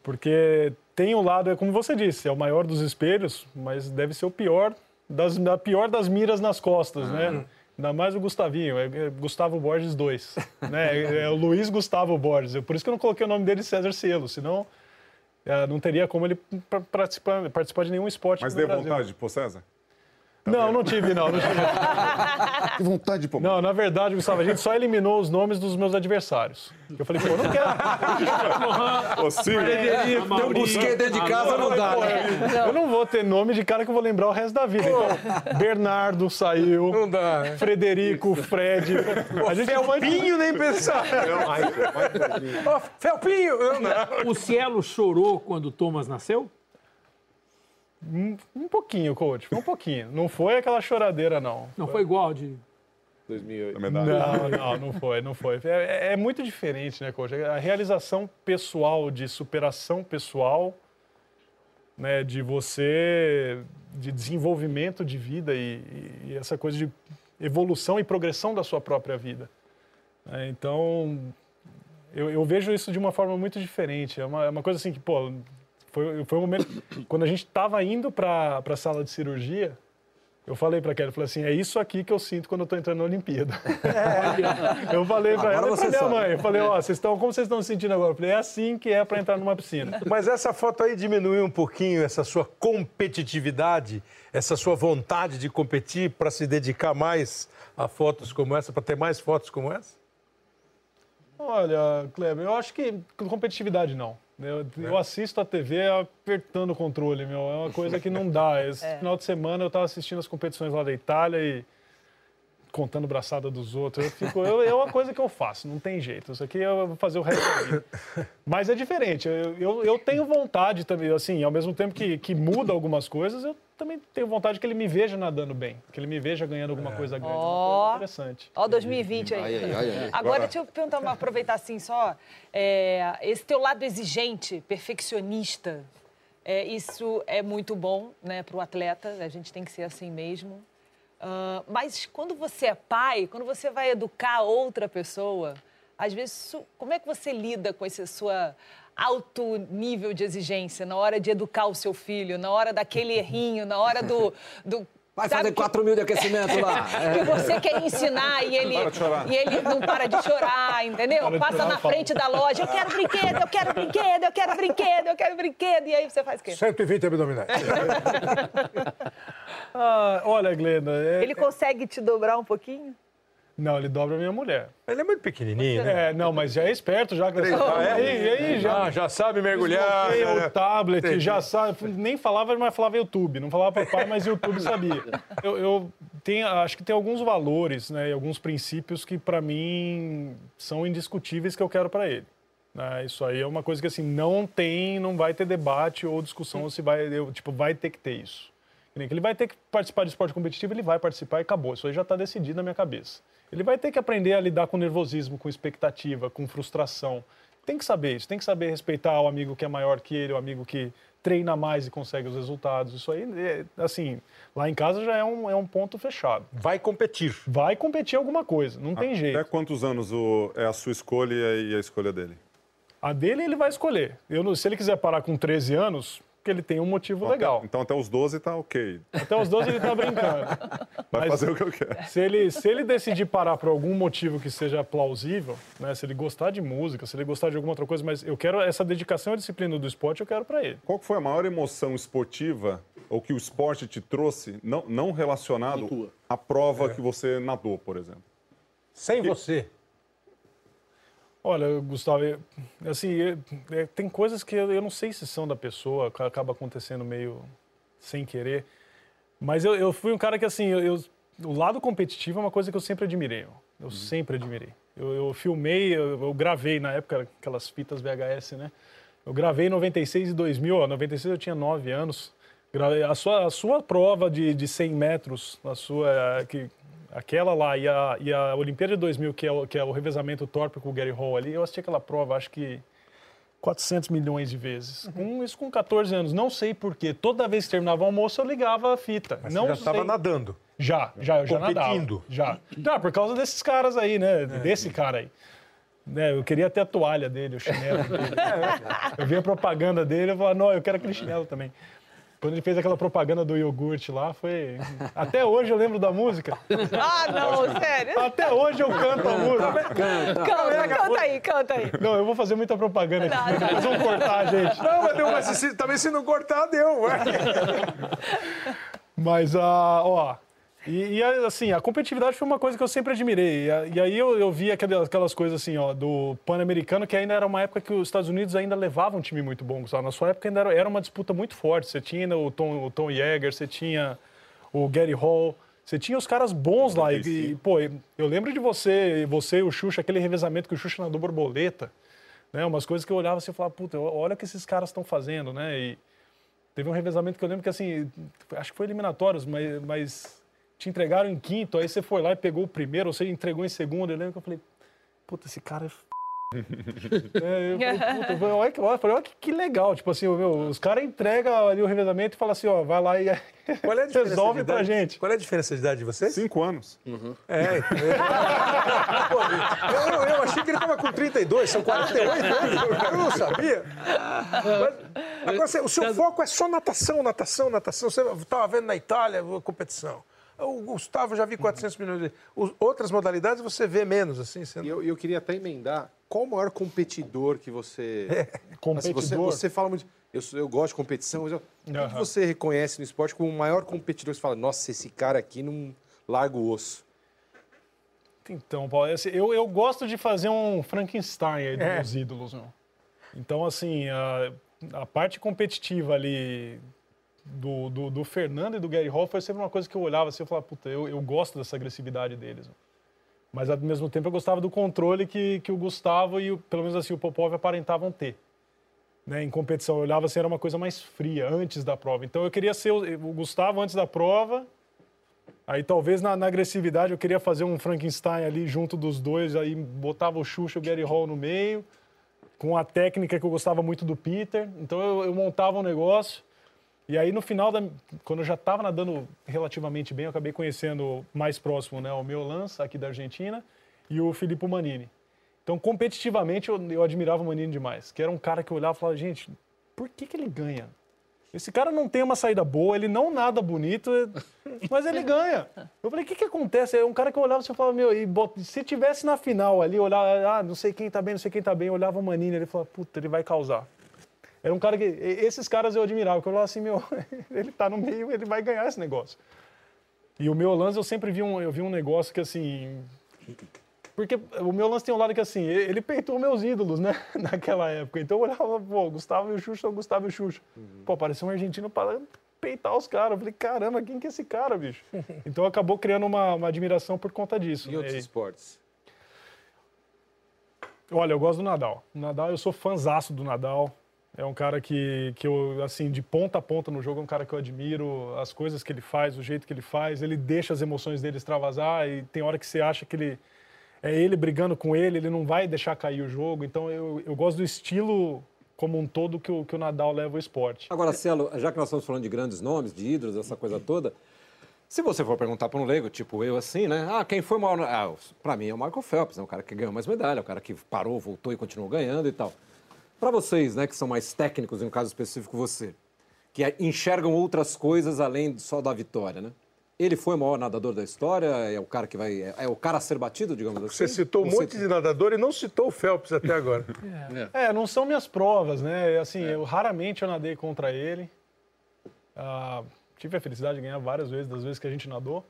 Porque tem um lado, é como você disse, é o maior dos espelhos, mas deve ser o pior das, da pior das miras nas costas, né? Ainda mais o Gustavinho, é, é Gustavo Borges 2. Né? É, é o Luiz Gustavo Borges. É Por isso que eu não coloquei o nome dele César Cielo, senão não teria como ele participar, participar de nenhum esporte Mas deu Brasil. vontade de pôr César? Não, não tive, não. Não, tive. Que vontade de pôr. não, na verdade, Gustavo, a gente só eliminou os nomes dos meus adversários. Eu falei, pô, eu não quero. Tem um busquê dentro de casa, não dá, né? Eu não vou ter nome de cara que eu vou lembrar o resto da vida. Então, Bernardo saiu. Não dá. Frederico, Fred. A gente Felpinho nem pensar. Felpinho! Não, não. O Cielo chorou quando o Thomas nasceu? Um, um pouquinho, coach. Um pouquinho. Não foi aquela choradeira, não. Não foi igual de. 2008. a medalha. Não, não, não foi, não foi. É, é muito diferente, né, coach? A realização pessoal, de superação pessoal, né, de você, de desenvolvimento de vida e, e essa coisa de evolução e progressão da sua própria vida. É, então, eu, eu vejo isso de uma forma muito diferente. É uma, é uma coisa assim que, pô, foi, foi um momento. Quando a gente estava indo para a sala de cirurgia, eu falei para Kelly, eu falei assim, é isso aqui que eu sinto quando eu estou entrando na Olimpíada. eu falei para ela e para minha mãe, eu falei, ó, vocês estão, como vocês estão se sentindo agora? Eu falei, é assim que é para entrar numa piscina. Mas essa foto aí diminuiu um pouquinho essa sua competitividade, essa sua vontade de competir para se dedicar mais a fotos como essa, para ter mais fotos como essa? Olha, Kleber, eu acho que competitividade não. Eu, eu assisto a TV apertando o controle, meu. É uma coisa que não dá. Esse É. final de semana eu estava assistindo as competições lá da Itália e contando braçada dos outros. Eu fico, eu- é uma coisa que eu faço, não tem jeito. Isso aqui eu vou fazer o resto da vida. Mas é diferente. Eu, eu, eu tenho vontade também, assim, ao mesmo tempo que, que muda algumas coisas, eu também tenho vontade que ele me veja nadando bem, que ele me veja ganhando alguma coisa grande. Ó. coisa interessante. Ó, 2020 aí. Ai, ai, ai, ai. Agora, deixa eu perguntar, uma- aproveitar assim só. é, esse teu lado exigente, perfeccionista, é, isso é muito bom né, para o atleta, a gente tem que ser assim mesmo. Ah, mas quando você é pai, quando você vai educar outra pessoa, às vezes, como é que você lida com esse sua alto nível de exigência na hora de educar o seu filho, na hora daquele errinho, na hora do... do Vai fazer que- 4 mil de aquecimento lá. que você quer ensinar e ele, Para de chorar. e ele não para de chorar, entendeu? Para de Passa chorar, na frente da loja, eu quero brinquedo, eu quero brinquedo, eu quero brinquedo, eu quero brinquedo. E aí você faz o quê? 120 abdominais. Ah, olha, Glenda, é- Ele consegue te dobrar um pouquinho? Não, ele dobra a minha mulher. Ele é muito pequenininho, né? É, não, mas já é esperto, já. Três, Ah, é? E e aí, já. Ah, já sabe mergulhar. Né? o tablet, Entendi. já sabe. Nem falava, mas falava YouTube. Não falava papai, mas YouTube sabia. Eu, eu tenho, acho que tem alguns valores, né, e alguns princípios que para mim são indiscutíveis que eu quero para ele. né? isso aí é uma coisa que assim não tem, não vai ter debate ou discussão se vai, eu, tipo, vai ter que ter isso. Que nem que Ele vai ter que participar de esporte competitivo, ele vai participar e acabou. Isso aí já está decidido na minha cabeça. Ele vai ter que aprender a lidar com nervosismo, com expectativa, com frustração. Tem que saber isso, tem que saber respeitar o amigo que é maior que ele, o amigo que treina mais e consegue os resultados. Isso aí, é, assim, lá em casa já é um, é um ponto fechado. Vai competir. Vai competir alguma coisa, não tem jeito. Até quantos anos o- é a sua escolha e a escolha dele? A dele ele vai escolher. Eu, se ele quiser parar com 13 anos, que ele tem um motivo Até- legal. então até os 12 tá ok. Até os 12 ele tá brincando. Vai Mas- fazer o que eu quero. Se ele, se ele decidir parar por algum motivo que seja plausível, né? Se ele gostar de música, se ele gostar de alguma outra coisa, mas eu quero essa dedicação e disciplina do esporte, eu quero para ele. Qual que foi a maior emoção esportiva ou que o esporte te trouxe, não, não relacionado tua. à prova que você nadou, por exemplo? Sem você. Olha, Gustavo, eu- assim, eu- é, tem coisas que eu, não sei se são da pessoa, que acaba acontecendo meio sem querer. Mas eu, eu fui um cara que, assim, eu, eu- o lado competitivo é uma coisa que eu sempre admirei. Eu sempre admirei. Eu, eu filmei, eu, gravei na época aquelas fitas VHS, né? Eu gravei em 96 e 2000, ó, 96 eu tinha 9 anos. A sua, a sua prova de, de 100 metros, a sua, que, aquela lá e a, e a Olimpíada de 2000, que é, o, que é o revezamento torpe com o Gary Hall ali, eu assisti aquela prova, acho que 400 milhões de vezes. Com, isso com 14 anos. Não sei porquê. Toda vez que terminava o almoço, eu ligava a fita. Mas não você já estava nadando. Já, já, eu já Competindo. nadava. Já. Já, por causa desses caras aí, né? Desse cara aí. Né, eu queria ter a toalha dele, o chinelo dele. Eu vi a propaganda dele, eu falei, não, eu quero aquele chinelo também. Quando ele fez aquela propaganda do iogurte lá, foi. Até hoje eu lembro da música. Ah, não, sério. Até hoje eu canto a música. Canta, canta aí, canta aí. Não, eu vou fazer muita propaganda aqui. Não, não. Eles vão cortar gente. Não, mas, deu, mas se- também se não cortar, deu. ué. Mas, ah, ó. E, e, assim, a competitividade foi uma coisa que eu sempre admirei. E, e aí eu, eu vi aquelas, aquelas coisas assim, ó, do Pan-Americano, que ainda era uma época que os Estados Unidos ainda levavam um time muito bom. Sabe? Na sua época ainda era, era uma disputa muito forte. Você tinha o Tom, o Tom Yeager, você tinha o Gary Hall, você tinha os caras bons lá. E, e, pô, eu lembro de você, você e o Xuxa, aquele revezamento que o Xuxa nadou borboleta. Né? Umas coisas que eu olhava assim e falava, puta, olha o que esses caras estão fazendo, né? E, Teve um revezamento que eu lembro que, assim, acho que foi eliminatórios, mas, mas te entregaram em quinto, aí você foi lá e pegou o primeiro, ou você entregou em segundo. Eu lembro que eu falei, puta, esse cara é. f***. é, eu falei, puta, eu falei, olha, que, olha, olha que, que legal. Tipo assim, meu, os caras entregam ali o revezamento e falam assim, ó, vai lá e Qual é a diferença resolve pra gente. Qual é a diferença de idade de vocês? Cinco anos. É. é. Pô, eu, eu achei que ele estava com 32, são 48 anos. Eu não sabia. Mas, agora, o seu foco é só natação, natação, natação. Você estava vendo na Itália a competição. O Gustavo já vi 400 milhões de... Outras modalidades você vê menos, assim. E eu, eu queria até emendar, qual o maior competidor que você... Assim, Competidor. você, você fala muito... Eu, eu gosto de competição, mas eu, quem que Aham. você reconhece no esporte como o maior competidor? Você fala, nossa, esse cara aqui não larga o osso. Então, Paulo, eu, eu gosto de fazer um Frankenstein aí dos meus ídolos, meu. Então, assim, a, a parte competitiva ali do, do, do Fernando e do Gary Hall foi sempre uma coisa que eu olhava assim e falava, puta, eu, eu gosto dessa agressividade deles. Mas, ao mesmo tempo, eu gostava do controle que, que o Gustavo e, pelo menos assim, o Popov aparentavam ter. Né, em competição, eu olhava assim, era uma coisa mais fria, antes da prova. Então, eu queria ser o, o Gustavo antes da prova, Aí talvez na, na, agressividade eu queria fazer um Frankenstein ali junto dos dois, aí botava o Xuxa e o Gary Hall no meio, com a técnica que eu gostava muito do Peter. Então eu, eu montava um negócio. E aí no final, da, quando eu já estava nadando relativamente bem, eu acabei conhecendo mais próximo né, o meu Lance, aqui da Argentina, e o Filippo Manini. Então competitivamente eu, eu admirava o Manini demais, que era um cara que eu olhava e falava, gente, por que, que ele ganha? Esse cara não tem uma saída boa, ele não nada bonito, mas ele ganha. Eu falei, o que, que acontece? É um cara que eu olhava e falava, meu, e se tivesse na final ali, olhar, ah, não sei quem tá bem, não sei quem tá bem, eu olhava o Manini, ele falava, puta, ele vai causar. Era um cara que. Esses caras eu admirava, porque eu falava assim, meu, ele tá no meio, ele vai ganhar esse negócio. E o meu lance, eu sempre vi um, eu vi um negócio que assim. Porque o meu lance tem um lado que assim, ele peitou meus ídolos, né? Naquela época. Então eu olhava, pô, Gustavo e o Xuxa, o Gustavo e o Xuxa. Uhum. Pô, parecia um argentino para peitar os caras. Eu falei, caramba, quem que é esse cara, bicho? Então acabou criando uma, uma admiração por conta disso. E outros esportes? Olha, eu gosto do Nadal. O Nadal, eu sou fãzaço do Nadal. É um cara que, que eu, assim, de ponta a ponta no jogo, é um cara que eu admiro, as coisas que ele faz, o jeito que ele faz. Ele deixa as emoções dele extravasar e tem hora que você acha que ele é ele brigando com ele, ele não vai deixar cair o jogo. Então eu, eu gosto do estilo como um todo que o, que o Nadal leva o esporte. Agora, Cielo, já que nós estamos falando de grandes nomes, de ídolos, essa coisa toda, se você for perguntar para um leigo, tipo eu assim, né? Ah, quem foi o maior? Ah, para mim é o Michael Phelps, é né? o cara que ganhou mais medalha, o cara que parou, voltou e continuou ganhando e tal. Para vocês, né, que são mais técnicos, no caso específico você, que enxergam outras coisas além só da vitória, né? Ele foi o maior nadador da história? É o cara que vai. É, é o cara a ser batido, digamos assim? Você citou um monte de nadador e não citou o Phelps até agora. é. é. não são minhas provas, né? Assim, é. eu raramente eu nadei contra ele. Ah, tive a felicidade de ganhar várias vezes, das vezes que a gente nadou.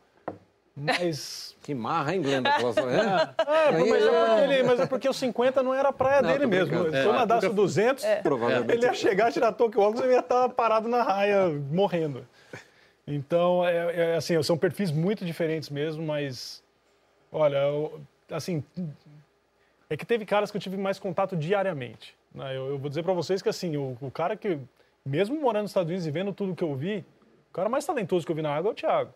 Mas. Que marra, hein, Glenda? É, é, mas, é porque ele, mas é porque o 50 não era a praia não, dele mesmo. Se eu nadasse o 200, provavelmente. ele ia chegar, tirar toque óculos e ia estar parado na raia, morrendo. Então, é, é, assim, são perfis muito diferentes mesmo, mas, olha, eu, assim, é que teve caras que eu tive mais contato diariamente. Né? Eu, eu, vou dizer para vocês que, assim, o, o, cara que, mesmo morando nos Estados Unidos e vendo tudo que eu vi, o cara mais talentoso que eu vi na água é o Thiago.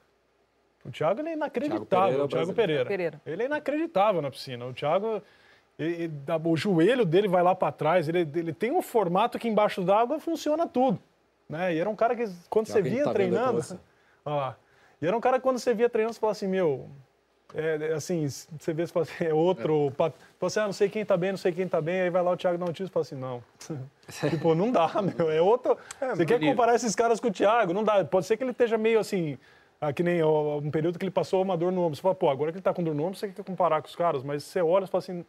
O Thiago ele é inacreditável, Thiago Pereira, o Thiago Pereira. Pereira. Ele é inacreditável na piscina. O Thiago, ele, ele, o joelho dele vai lá para trás, ele, ele tem um formato que embaixo d'água funciona tudo. Né? E era um cara que, quando você via tá treinando. Olha lá. E era um cara que, quando você via treinando, você falava assim: meu. É, é assim, você vê, você fala assim, é outro. É. Fala assim, ah, não sei quem tá bem, não sei quem tá bem. Aí vai lá o Thiago dar um tiro e fala assim: não. tipo, não dá, meu. É outro. É, você quer comparar esses caras com o Thiago? Não dá. Pode ser que ele esteja meio assim. Ah, que nem ó, um período que ele passou uma dor no ombro. Você fala, pô, agora que ele tá com dor no ombro, você quer comparar com os caras. Mas você olha e fala assim: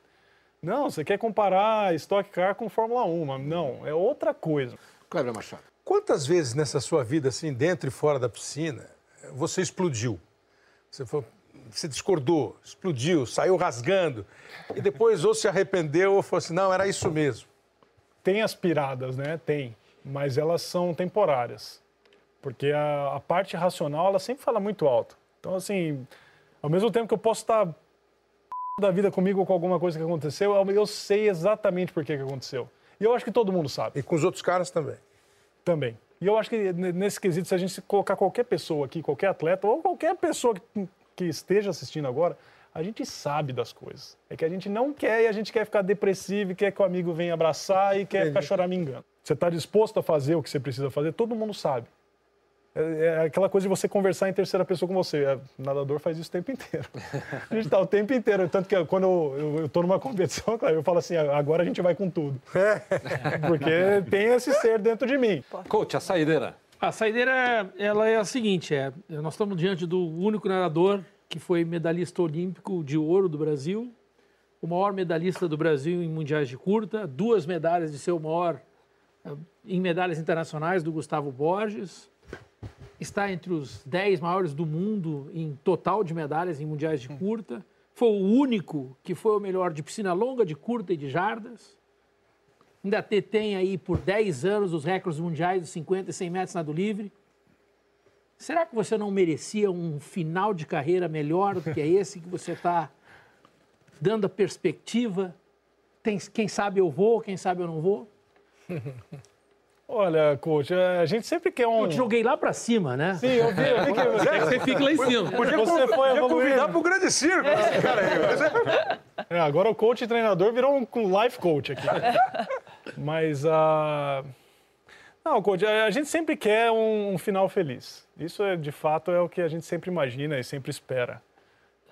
não, você quer comparar Stock Car com Fórmula 1. Mas não, é outra coisa. Cleber Machado. Quantas vezes nessa sua vida, assim, dentro e fora da piscina, você explodiu? Você, foi, você discordou, explodiu, saiu rasgando, e depois ou se arrependeu ou falou assim, não, era isso mesmo. Tem aspiradas, né? Tem, mas elas são temporárias. Porque a, a parte racional, ela sempre fala muito alto. Então, assim, ao mesmo tempo que eu posso estar da vida comigo ou com alguma coisa que aconteceu, eu sei exatamente por que, que aconteceu. E eu acho que todo mundo sabe. E com os outros caras também. Também. E eu acho que nesse quesito, se a gente colocar qualquer pessoa aqui, qualquer atleta, ou qualquer pessoa que, que esteja assistindo agora, a gente sabe das coisas. É que a gente não quer e a gente quer ficar depressivo e quer que o amigo venha abraçar e quer Entendi. ficar choramingando. Você está disposto a fazer o que você precisa fazer, todo mundo sabe. É, é, aquela coisa de você conversar em terceira pessoa com você. É, o nadador faz isso o tempo inteiro. A gente está o tempo inteiro. Tanto que quando eu estou numa competição, eu falo assim, agora a gente vai com tudo. Porque tem esse ser dentro de mim. Coach, a saideira. A saideira, ela é a seguinte, é, nós estamos diante do único nadador que foi medalhista olímpico de ouro do Brasil, o maior medalhista do Brasil em mundiais de curta, duas medalhas de seu maior eh, em medalhas internacionais do Gustavo Borges, está entre os 10 maiores do mundo em total de medalhas em mundiais de curta. Foi o único que foi o melhor de piscina longa, de curta e de jardas. ainda detém aí por 10 anos os recordes mundiais dos 50 e 100 metros nado livre. Será que você não merecia um final de carreira melhor do que esse que você está dando a perspectiva? Tem, quem sabe eu vou, quem sabe eu não vou? Olha, coach, a gente sempre quer um. Eu te joguei lá pra cima, né? Sim, eu vi, eu vi que que você fique lá em cima. Podia, Você foi podia convidar pro grande circo esse cara aí. É, agora o coach e treinador virou um life coach aqui. Mas a. Não, coach, a a gente sempre quer um, um final feliz. Isso, é, de fato, é o que a gente sempre imagina e sempre espera.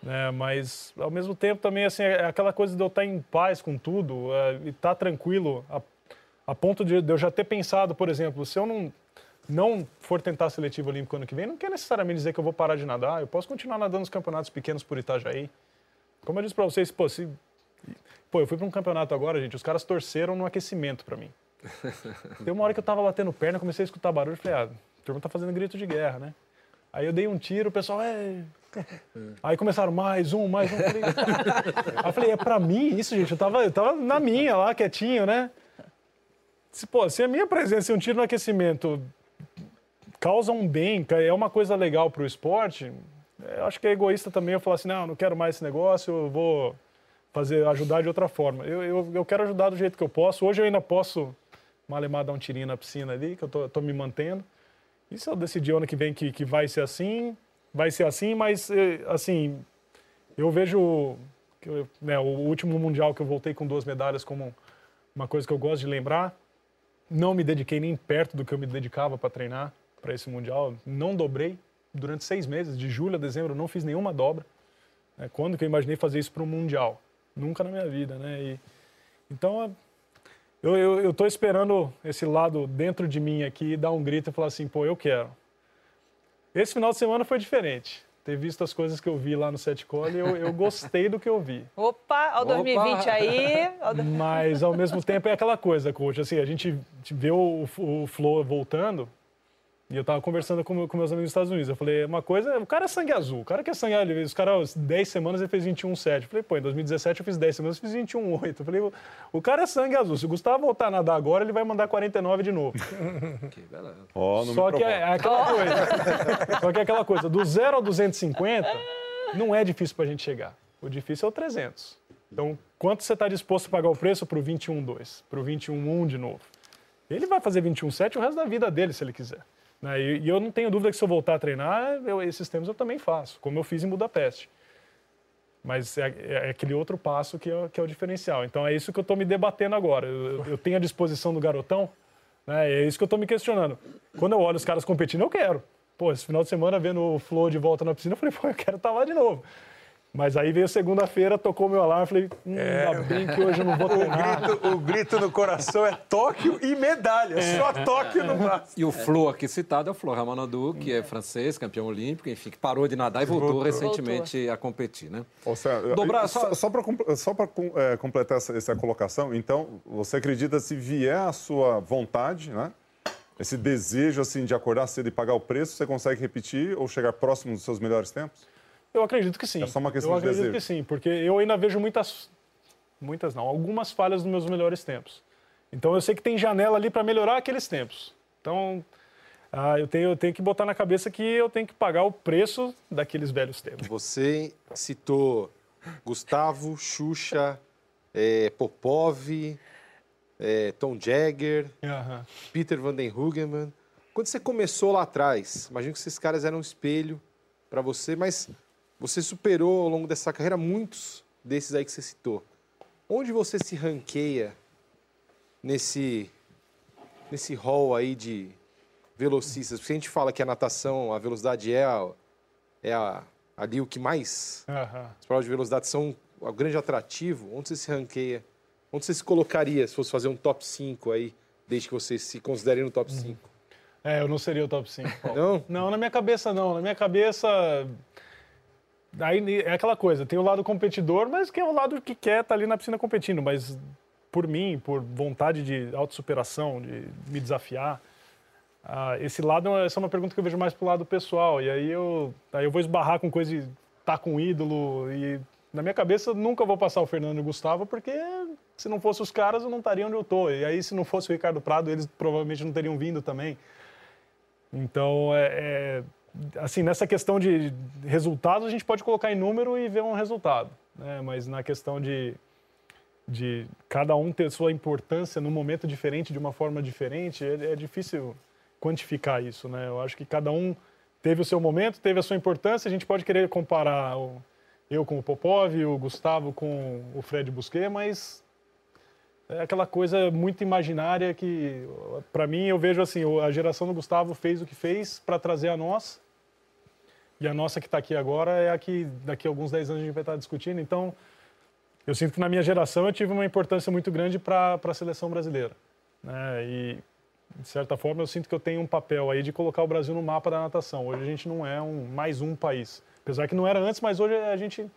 Né? Mas, ao mesmo tempo, também, assim, é aquela coisa de eu estar em paz com tudo é, e estar tranquilo, a, a ponto de, eu já ter pensado, por exemplo, se eu não, não for tentar a seletiva olímpica ano que vem, não quer necessariamente dizer que eu vou parar de nadar. Eu posso continuar nadando nos campeonatos pequenos por Itajaí. Como eu disse para vocês, pô, se Pô, eu fui para um campeonato agora, gente, os caras torceram no aquecimento para mim. Tem uma hora que eu tava batendo perna, comecei a escutar barulho e falei, ah, a turma tá fazendo grito de guerra, né? Aí eu dei um tiro, o pessoal, é. Aí começaram mais um, mais um. Falei, Aí eu falei é pra mim isso, gente? Eu tava, eu tava na minha lá, quietinho, né? Se, pô, se a minha presença e um tiro no aquecimento causa um bem, é uma coisa legal pro esporte, eu acho que é egoísta também eu falar assim, não, não quero mais esse negócio, eu vou fazer, ajudar de outra forma. Eu, eu, eu quero ajudar do jeito que eu posso. Hoje eu ainda posso malemar dar um tirinho na piscina ali, que eu tô, tô me mantendo. E se eu decidir ano que vem que, que vai ser assim, vai ser assim, mas, eh, assim, eu vejo né, o último Mundial que eu voltei com duas medalhas como uma coisa que eu gosto de lembrar. Não me dediquei nem perto do que eu me dedicava para treinar para esse Mundial. Não dobrei durante seis meses, de julho a dezembro, não fiz nenhuma dobra. né? Quando que eu imaginei fazer isso para o Mundial? Nunca na minha vida, né? E, então, eu, eu, tô esperando esse lado dentro de mim aqui dar um grito e falar assim, pô, eu quero. Esse final de semana foi diferente. Ter visto as coisas que eu vi lá no Sete Cole, eu, eu gostei do que eu vi. Opa, o 2020 aí. ó o do- Mas, ao mesmo tempo, é aquela coisa, coach. Assim, a gente vê o, o Flow voltando. E eu tava conversando com, com meus amigos dos Estados Unidos. Eu falei, uma coisa, o cara é sangue azul. O cara que é sangue azul, os caras, 10 semanas ele fez 21,7. Eu falei, pô, em 2017 eu fiz 10 semanas, eu fiz 21,8. Eu falei, o, o cara é sangue azul. Se o Gustavo voltar a nadar agora, ele vai mandar 49 de novo. Que beleza. Me Só que é, é aquela coisa. Só que é aquela coisa, do 0 ao 250, não é difícil pra gente chegar. O difícil é o 300. Então, quanto você está disposto a pagar o preço pro 21,2, pro 21,1 de novo? Ele vai fazer 21,7 o resto da vida dele, se ele quiser. Né? E, e eu não tenho dúvida que se eu voltar a treinar, eu- esses tempos eu também faço, como eu fiz em Budapeste. Mas é, é aquele outro passo que é, que é o diferencial. Então é isso que eu estou me debatendo agora. Eu, eu- tenho a disposição do garotão, né? é isso que eu estou me questionando. Quando eu olho os caras competindo, eu quero. Pô, esse final de semana vendo o Flow de volta na piscina, eu falei, pô, eu quero estar lá de novo. Mas aí veio segunda-feira, tocou meu alarme, falei, hum, ainda bem que hoje eu não vou O treinar. grito, o grito no coração é Tóquio e medalha. Só Tóquio no braço. E o Flo aqui citado é o Flo Ramanadu, que é francês, campeão olímpico, enfim, que parou de nadar e voltou, Voltou. recentemente a competir, né? Ou seja, Dobrar- só, só para só pra, é, completar essa, essa colocação, então, você acredita se vier a sua vontade, né? Esse desejo assim de acordar cedo e pagar o preço, você consegue repetir ou chegar próximo dos seus melhores tempos? Eu acredito que sim. É só uma questão eu de acredito desejo. que sim, porque eu ainda vejo muitas, muitas não, algumas falhas nos meus melhores tempos. Então eu sei que tem janela ali para melhorar aqueles tempos. Então ah, eu, tenho, eu tenho que botar na cabeça que eu tenho que pagar o preço daqueles velhos tempos. Você citou Gustavo, Xuxa, eh, Popov, eh, Tom Jagger. Peter Van den Hoogeman. Quando você começou lá atrás, imagino que esses caras eram um espelho para você, mas você superou ao longo dessa carreira muitos desses aí que você citou. Onde você se ranqueia nesse nesse hall aí de velocistas? Porque a gente fala que a natação, a velocidade é, a, é a- ali o que mais Aham. as provas de velocidade são o grande atrativo. Onde você se ranqueia? Onde você se colocaria se fosse fazer um top 5 aí, desde que você se considere no top 5? É, eu não seria o top 5. Paulo. Não? Não, na minha cabeça não. Na minha cabeça. Aí é aquela coisa, tem o lado competidor, mas que é o lado que quer estar ali na piscina competindo. Mas por mim, por vontade de autossuperação, de me desafiar, ah, esse lado, essa é uma pergunta que eu vejo mais pro lado pessoal. E aí eu, aí eu vou esbarrar com coisa de estar com um ídolo. E na minha cabeça nunca vou passar o Fernando e o Gustavo, porque Se não fosse os caras, eu não estaria onde eu estou. E aí, se não fosse o Ricardo Prado, eles provavelmente não teriam vindo também. Então, é, é, assim, nessa questão de resultados, a gente pode colocar em número e ver um resultado. Né? Mas na questão de, de cada um ter sua importância num momento diferente, de uma forma diferente, é, é difícil quantificar isso. Né? Eu acho que cada um teve o seu momento, teve a sua importância. A gente pode querer comparar o, eu com o Popov, o Gustavo com o Fred Busquet, mas é aquela coisa muito imaginária que, para mim, eu vejo assim, a geração do Gustavo fez o que fez para trazer a nossa, e a nossa que está aqui agora é a que daqui a alguns 10 anos a gente vai estar discutindo. Então, eu sinto que na minha geração eu tive uma importância muito grande para a seleção brasileira. Né? E, de certa forma, eu sinto que eu tenho um papel aí de colocar o Brasil no mapa da natação. Hoje a gente não é um, mais um país. Apesar que não era antes, mas hoje a gente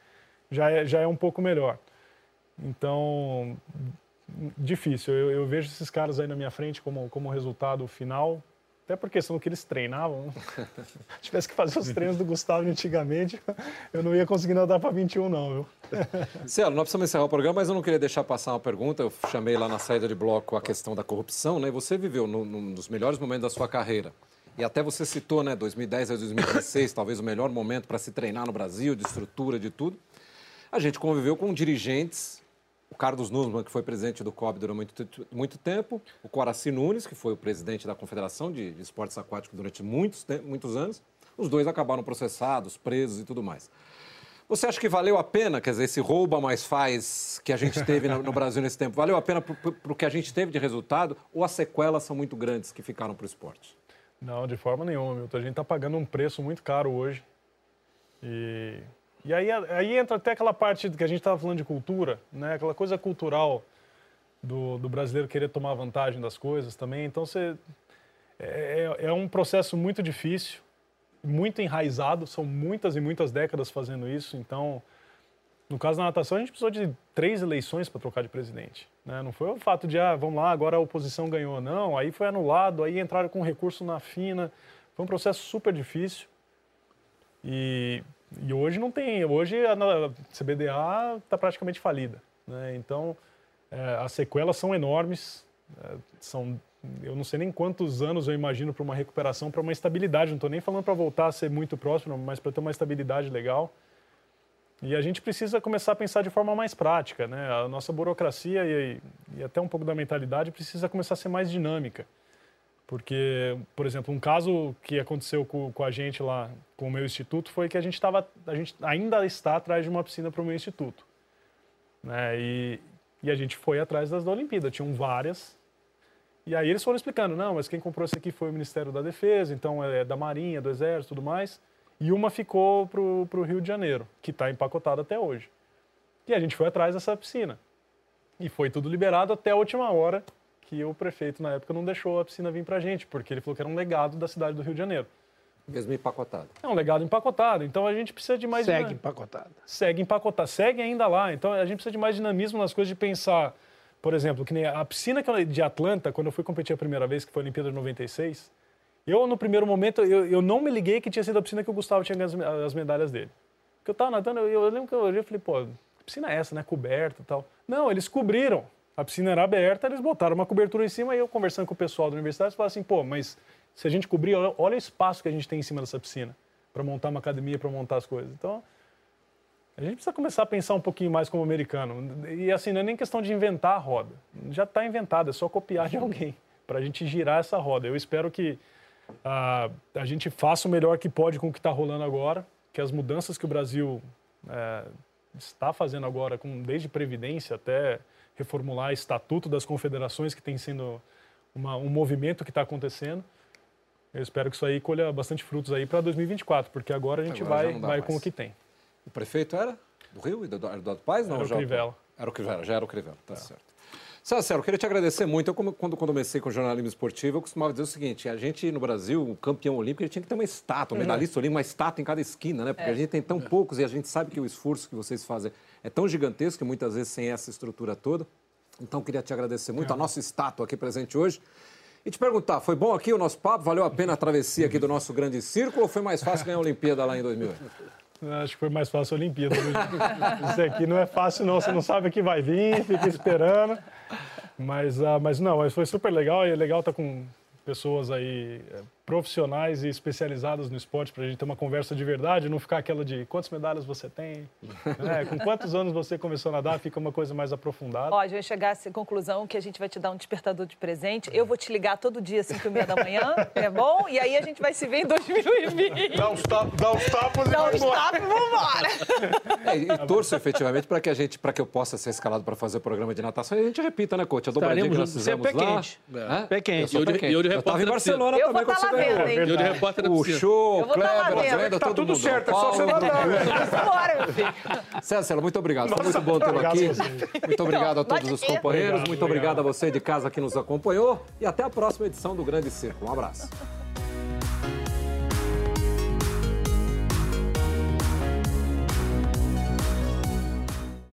já é, já é um pouco melhor. Então, difícil. Eu, eu, vejo esses caras aí na minha frente como, como resultado final. Até por questão que eles treinavam. Se tivesse que fazer os treinos do Gustavo antigamente, eu não ia conseguir nadar para 21, não, viu? Cielo, nós precisamos encerrar o programa, mas eu não queria deixar passar uma pergunta. Eu chamei lá na saída de bloco a questão da corrupção, né? Você viveu num, num dos melhores momentos da sua carreira. E até você citou, né, 2010 a 2016, talvez o melhor momento para se treinar no Brasil, de estrutura, de tudo. A gente conviveu com dirigentes o Carlos Nussmann, que foi presidente do COB durante muito, muito tempo, o Coraci Nunes, que foi o presidente da Confederação de, Esportes Aquáticos durante muitos, muitos anos. Os dois acabaram processados, presos e tudo mais. Você acha que valeu a pena, quer dizer, esse rouba mais faz que a gente teve no, Brasil nesse tempo, valeu a pena para o que a gente teve de resultado ou as sequelas são muito grandes que ficaram para o esporte? Não, de forma nenhuma, Milton. A gente está pagando um preço muito caro hoje. E e aí, aí entra até aquela parte que a gente estava falando de cultura, né? aquela coisa cultural do, do, brasileiro querer tomar vantagem das coisas também. Então, você, é, é, é um processo muito difícil, muito enraizado, são muitas e muitas décadas fazendo isso. Então, no caso da natação, a gente precisou de três eleições para trocar de presidente. Né? Não foi o fato de, ah, vamos lá, agora a oposição ganhou. Não, aí foi anulado, aí entraram com recurso na FINA. Foi um processo super difícil. E e hoje não tem. Hoje a CBDA está praticamente falida. Né? Então, é, as sequelas são enormes. É, são, eu não sei nem quantos anos eu imagino para uma recuperação, para uma estabilidade. Não estou nem falando para voltar a ser muito próximo, mas para ter uma estabilidade legal. E a gente precisa começar a pensar de forma mais prática. Né? A nossa burocracia e, e até um pouco da mentalidade precisa começar a ser mais dinâmica. Porque, por exemplo, um caso que aconteceu com, com a gente lá, com o meu instituto, foi que a gente, estava, a gente ainda está atrás de uma piscina para o meu instituto. Né? E, e a gente foi atrás das da Olimpíada, tinham várias. E aí eles foram explicando, não, mas quem comprou esse aqui foi o Ministério da Defesa, então é da Marinha, do Exército tudo mais. E uma ficou para o Rio de Janeiro, que está empacotada até hoje. E a gente foi atrás dessa piscina. E foi tudo liberado até a última hora, que o prefeito, na época, não deixou a piscina vir para a gente, porque ele falou que era um legado da cidade do Rio de Janeiro. Mesmo empacotado. É um legado empacotado. Então a gente precisa de mais. Segue empacotado. Segue empacotado. Segue ainda lá. Então a gente precisa de mais dinamismo nas coisas de pensar. Por exemplo, que nem a piscina de Atlanta, quando eu fui competir a primeira vez, que foi a Olimpíada de 96, eu, no primeiro momento, eu, eu não me liguei que tinha sido a piscina que o Gustavo tinha ganho as, as medalhas dele. Porque eu tava nadando, eu, eu lembro que eu olhei e falei, pô, que piscina é essa, né? Coberta e tal. Não, eles cobriram. A piscina era aberta, eles botaram uma cobertura em cima e eu conversando com o pessoal da universidade, falei assim, pô, mas se a gente cobrir, olha o espaço que a gente tem em cima dessa piscina para montar uma academia, para montar as coisas. Então, a gente precisa começar a pensar um pouquinho mais como americano. E assim, não é nem questão de inventar a roda. Já está inventada, é só copiar de alguém para a gente girar essa roda. Eu espero que uh, a gente faça o melhor que pode com o que está rolando agora, que as mudanças que o Brasil uh, está fazendo agora, com, desde previdência até reformular o estatuto das confederações, que tem sendo uma, um movimento que está acontecendo. Eu espero que isso aí colha bastante frutos aí para 2024, porque agora a gente agora vai, vai com o que tem. O prefeito era do Rio e do Eduardo Paz? Não, era o Crivella. Era o Crivella, já era o Crivella, tá é. certo. Céu, eu queria te agradecer muito. Eu, quando, quando comecei com o jornalismo esportivo, eu costumava dizer o seguinte: a gente no Brasil, o campeão olímpico, ele tinha que ter uma estátua, um medalhista olímpico, uma estátua em cada esquina, né? Porque é. a gente tem tão poucos e a gente sabe que o esforço que vocês fazem é tão gigantesco que muitas vezes sem essa estrutura toda. Então, queria te agradecer muito. É. A nossa estátua aqui presente hoje. E te perguntar, foi bom aqui o nosso papo? Valeu a pena a travessia aqui do nosso grande círculo ou foi mais fácil ganhar a Olimpíada lá em 2008? Acho que foi mais fácil a Olimpíada. Isso aqui não é fácil, não. Você não sabe o que vai vir, fica esperando. Mas, uh, mas não, mas foi super legal e é legal estar com pessoas aí é, profissionais e especializadas no esporte para a gente ter uma conversa de verdade, não ficar aquela de quantas medalhas você tem, né? com quantos anos você começou a nadar, fica uma coisa mais aprofundada. Ó, a gente vai chegar a essa conclusão que a gente vai te dar um despertador de presente. Eu vou te ligar todo dia às 5 e meia da manhã, é bom? E aí a gente vai se ver em 2020. Dá uns tapas, dá uns tapas e Dá uns tapas e vambora. É, e torço efetivamente para que a gente, para que eu possa ser escalado para fazer o programa de natação e a gente repita, né, coach? A dobradinha que nós Estaremos juntos. Você é fizemos pé lá. quente. Hã? Pé quente. Eu E eu de- pé quente. eu de Eu tava em repórter da Barcelona Eu vou também quando tá você lá ganhou. Vendo, hein? E eu de repórter da O piscina. show, vou tá lá Kleber, vendo. Brenda, Tá todo tudo mundo. certo, é só você nadar. Vambora, meu filho. César, muito obrigado. Foi muito bom tê-lo aqui. a. Muito obrigado a todos Pode os ir. companheiros. Muito obrigado a você de casa que nos acompanhou. E até a próxima edição do Grande Circo. Um abraço.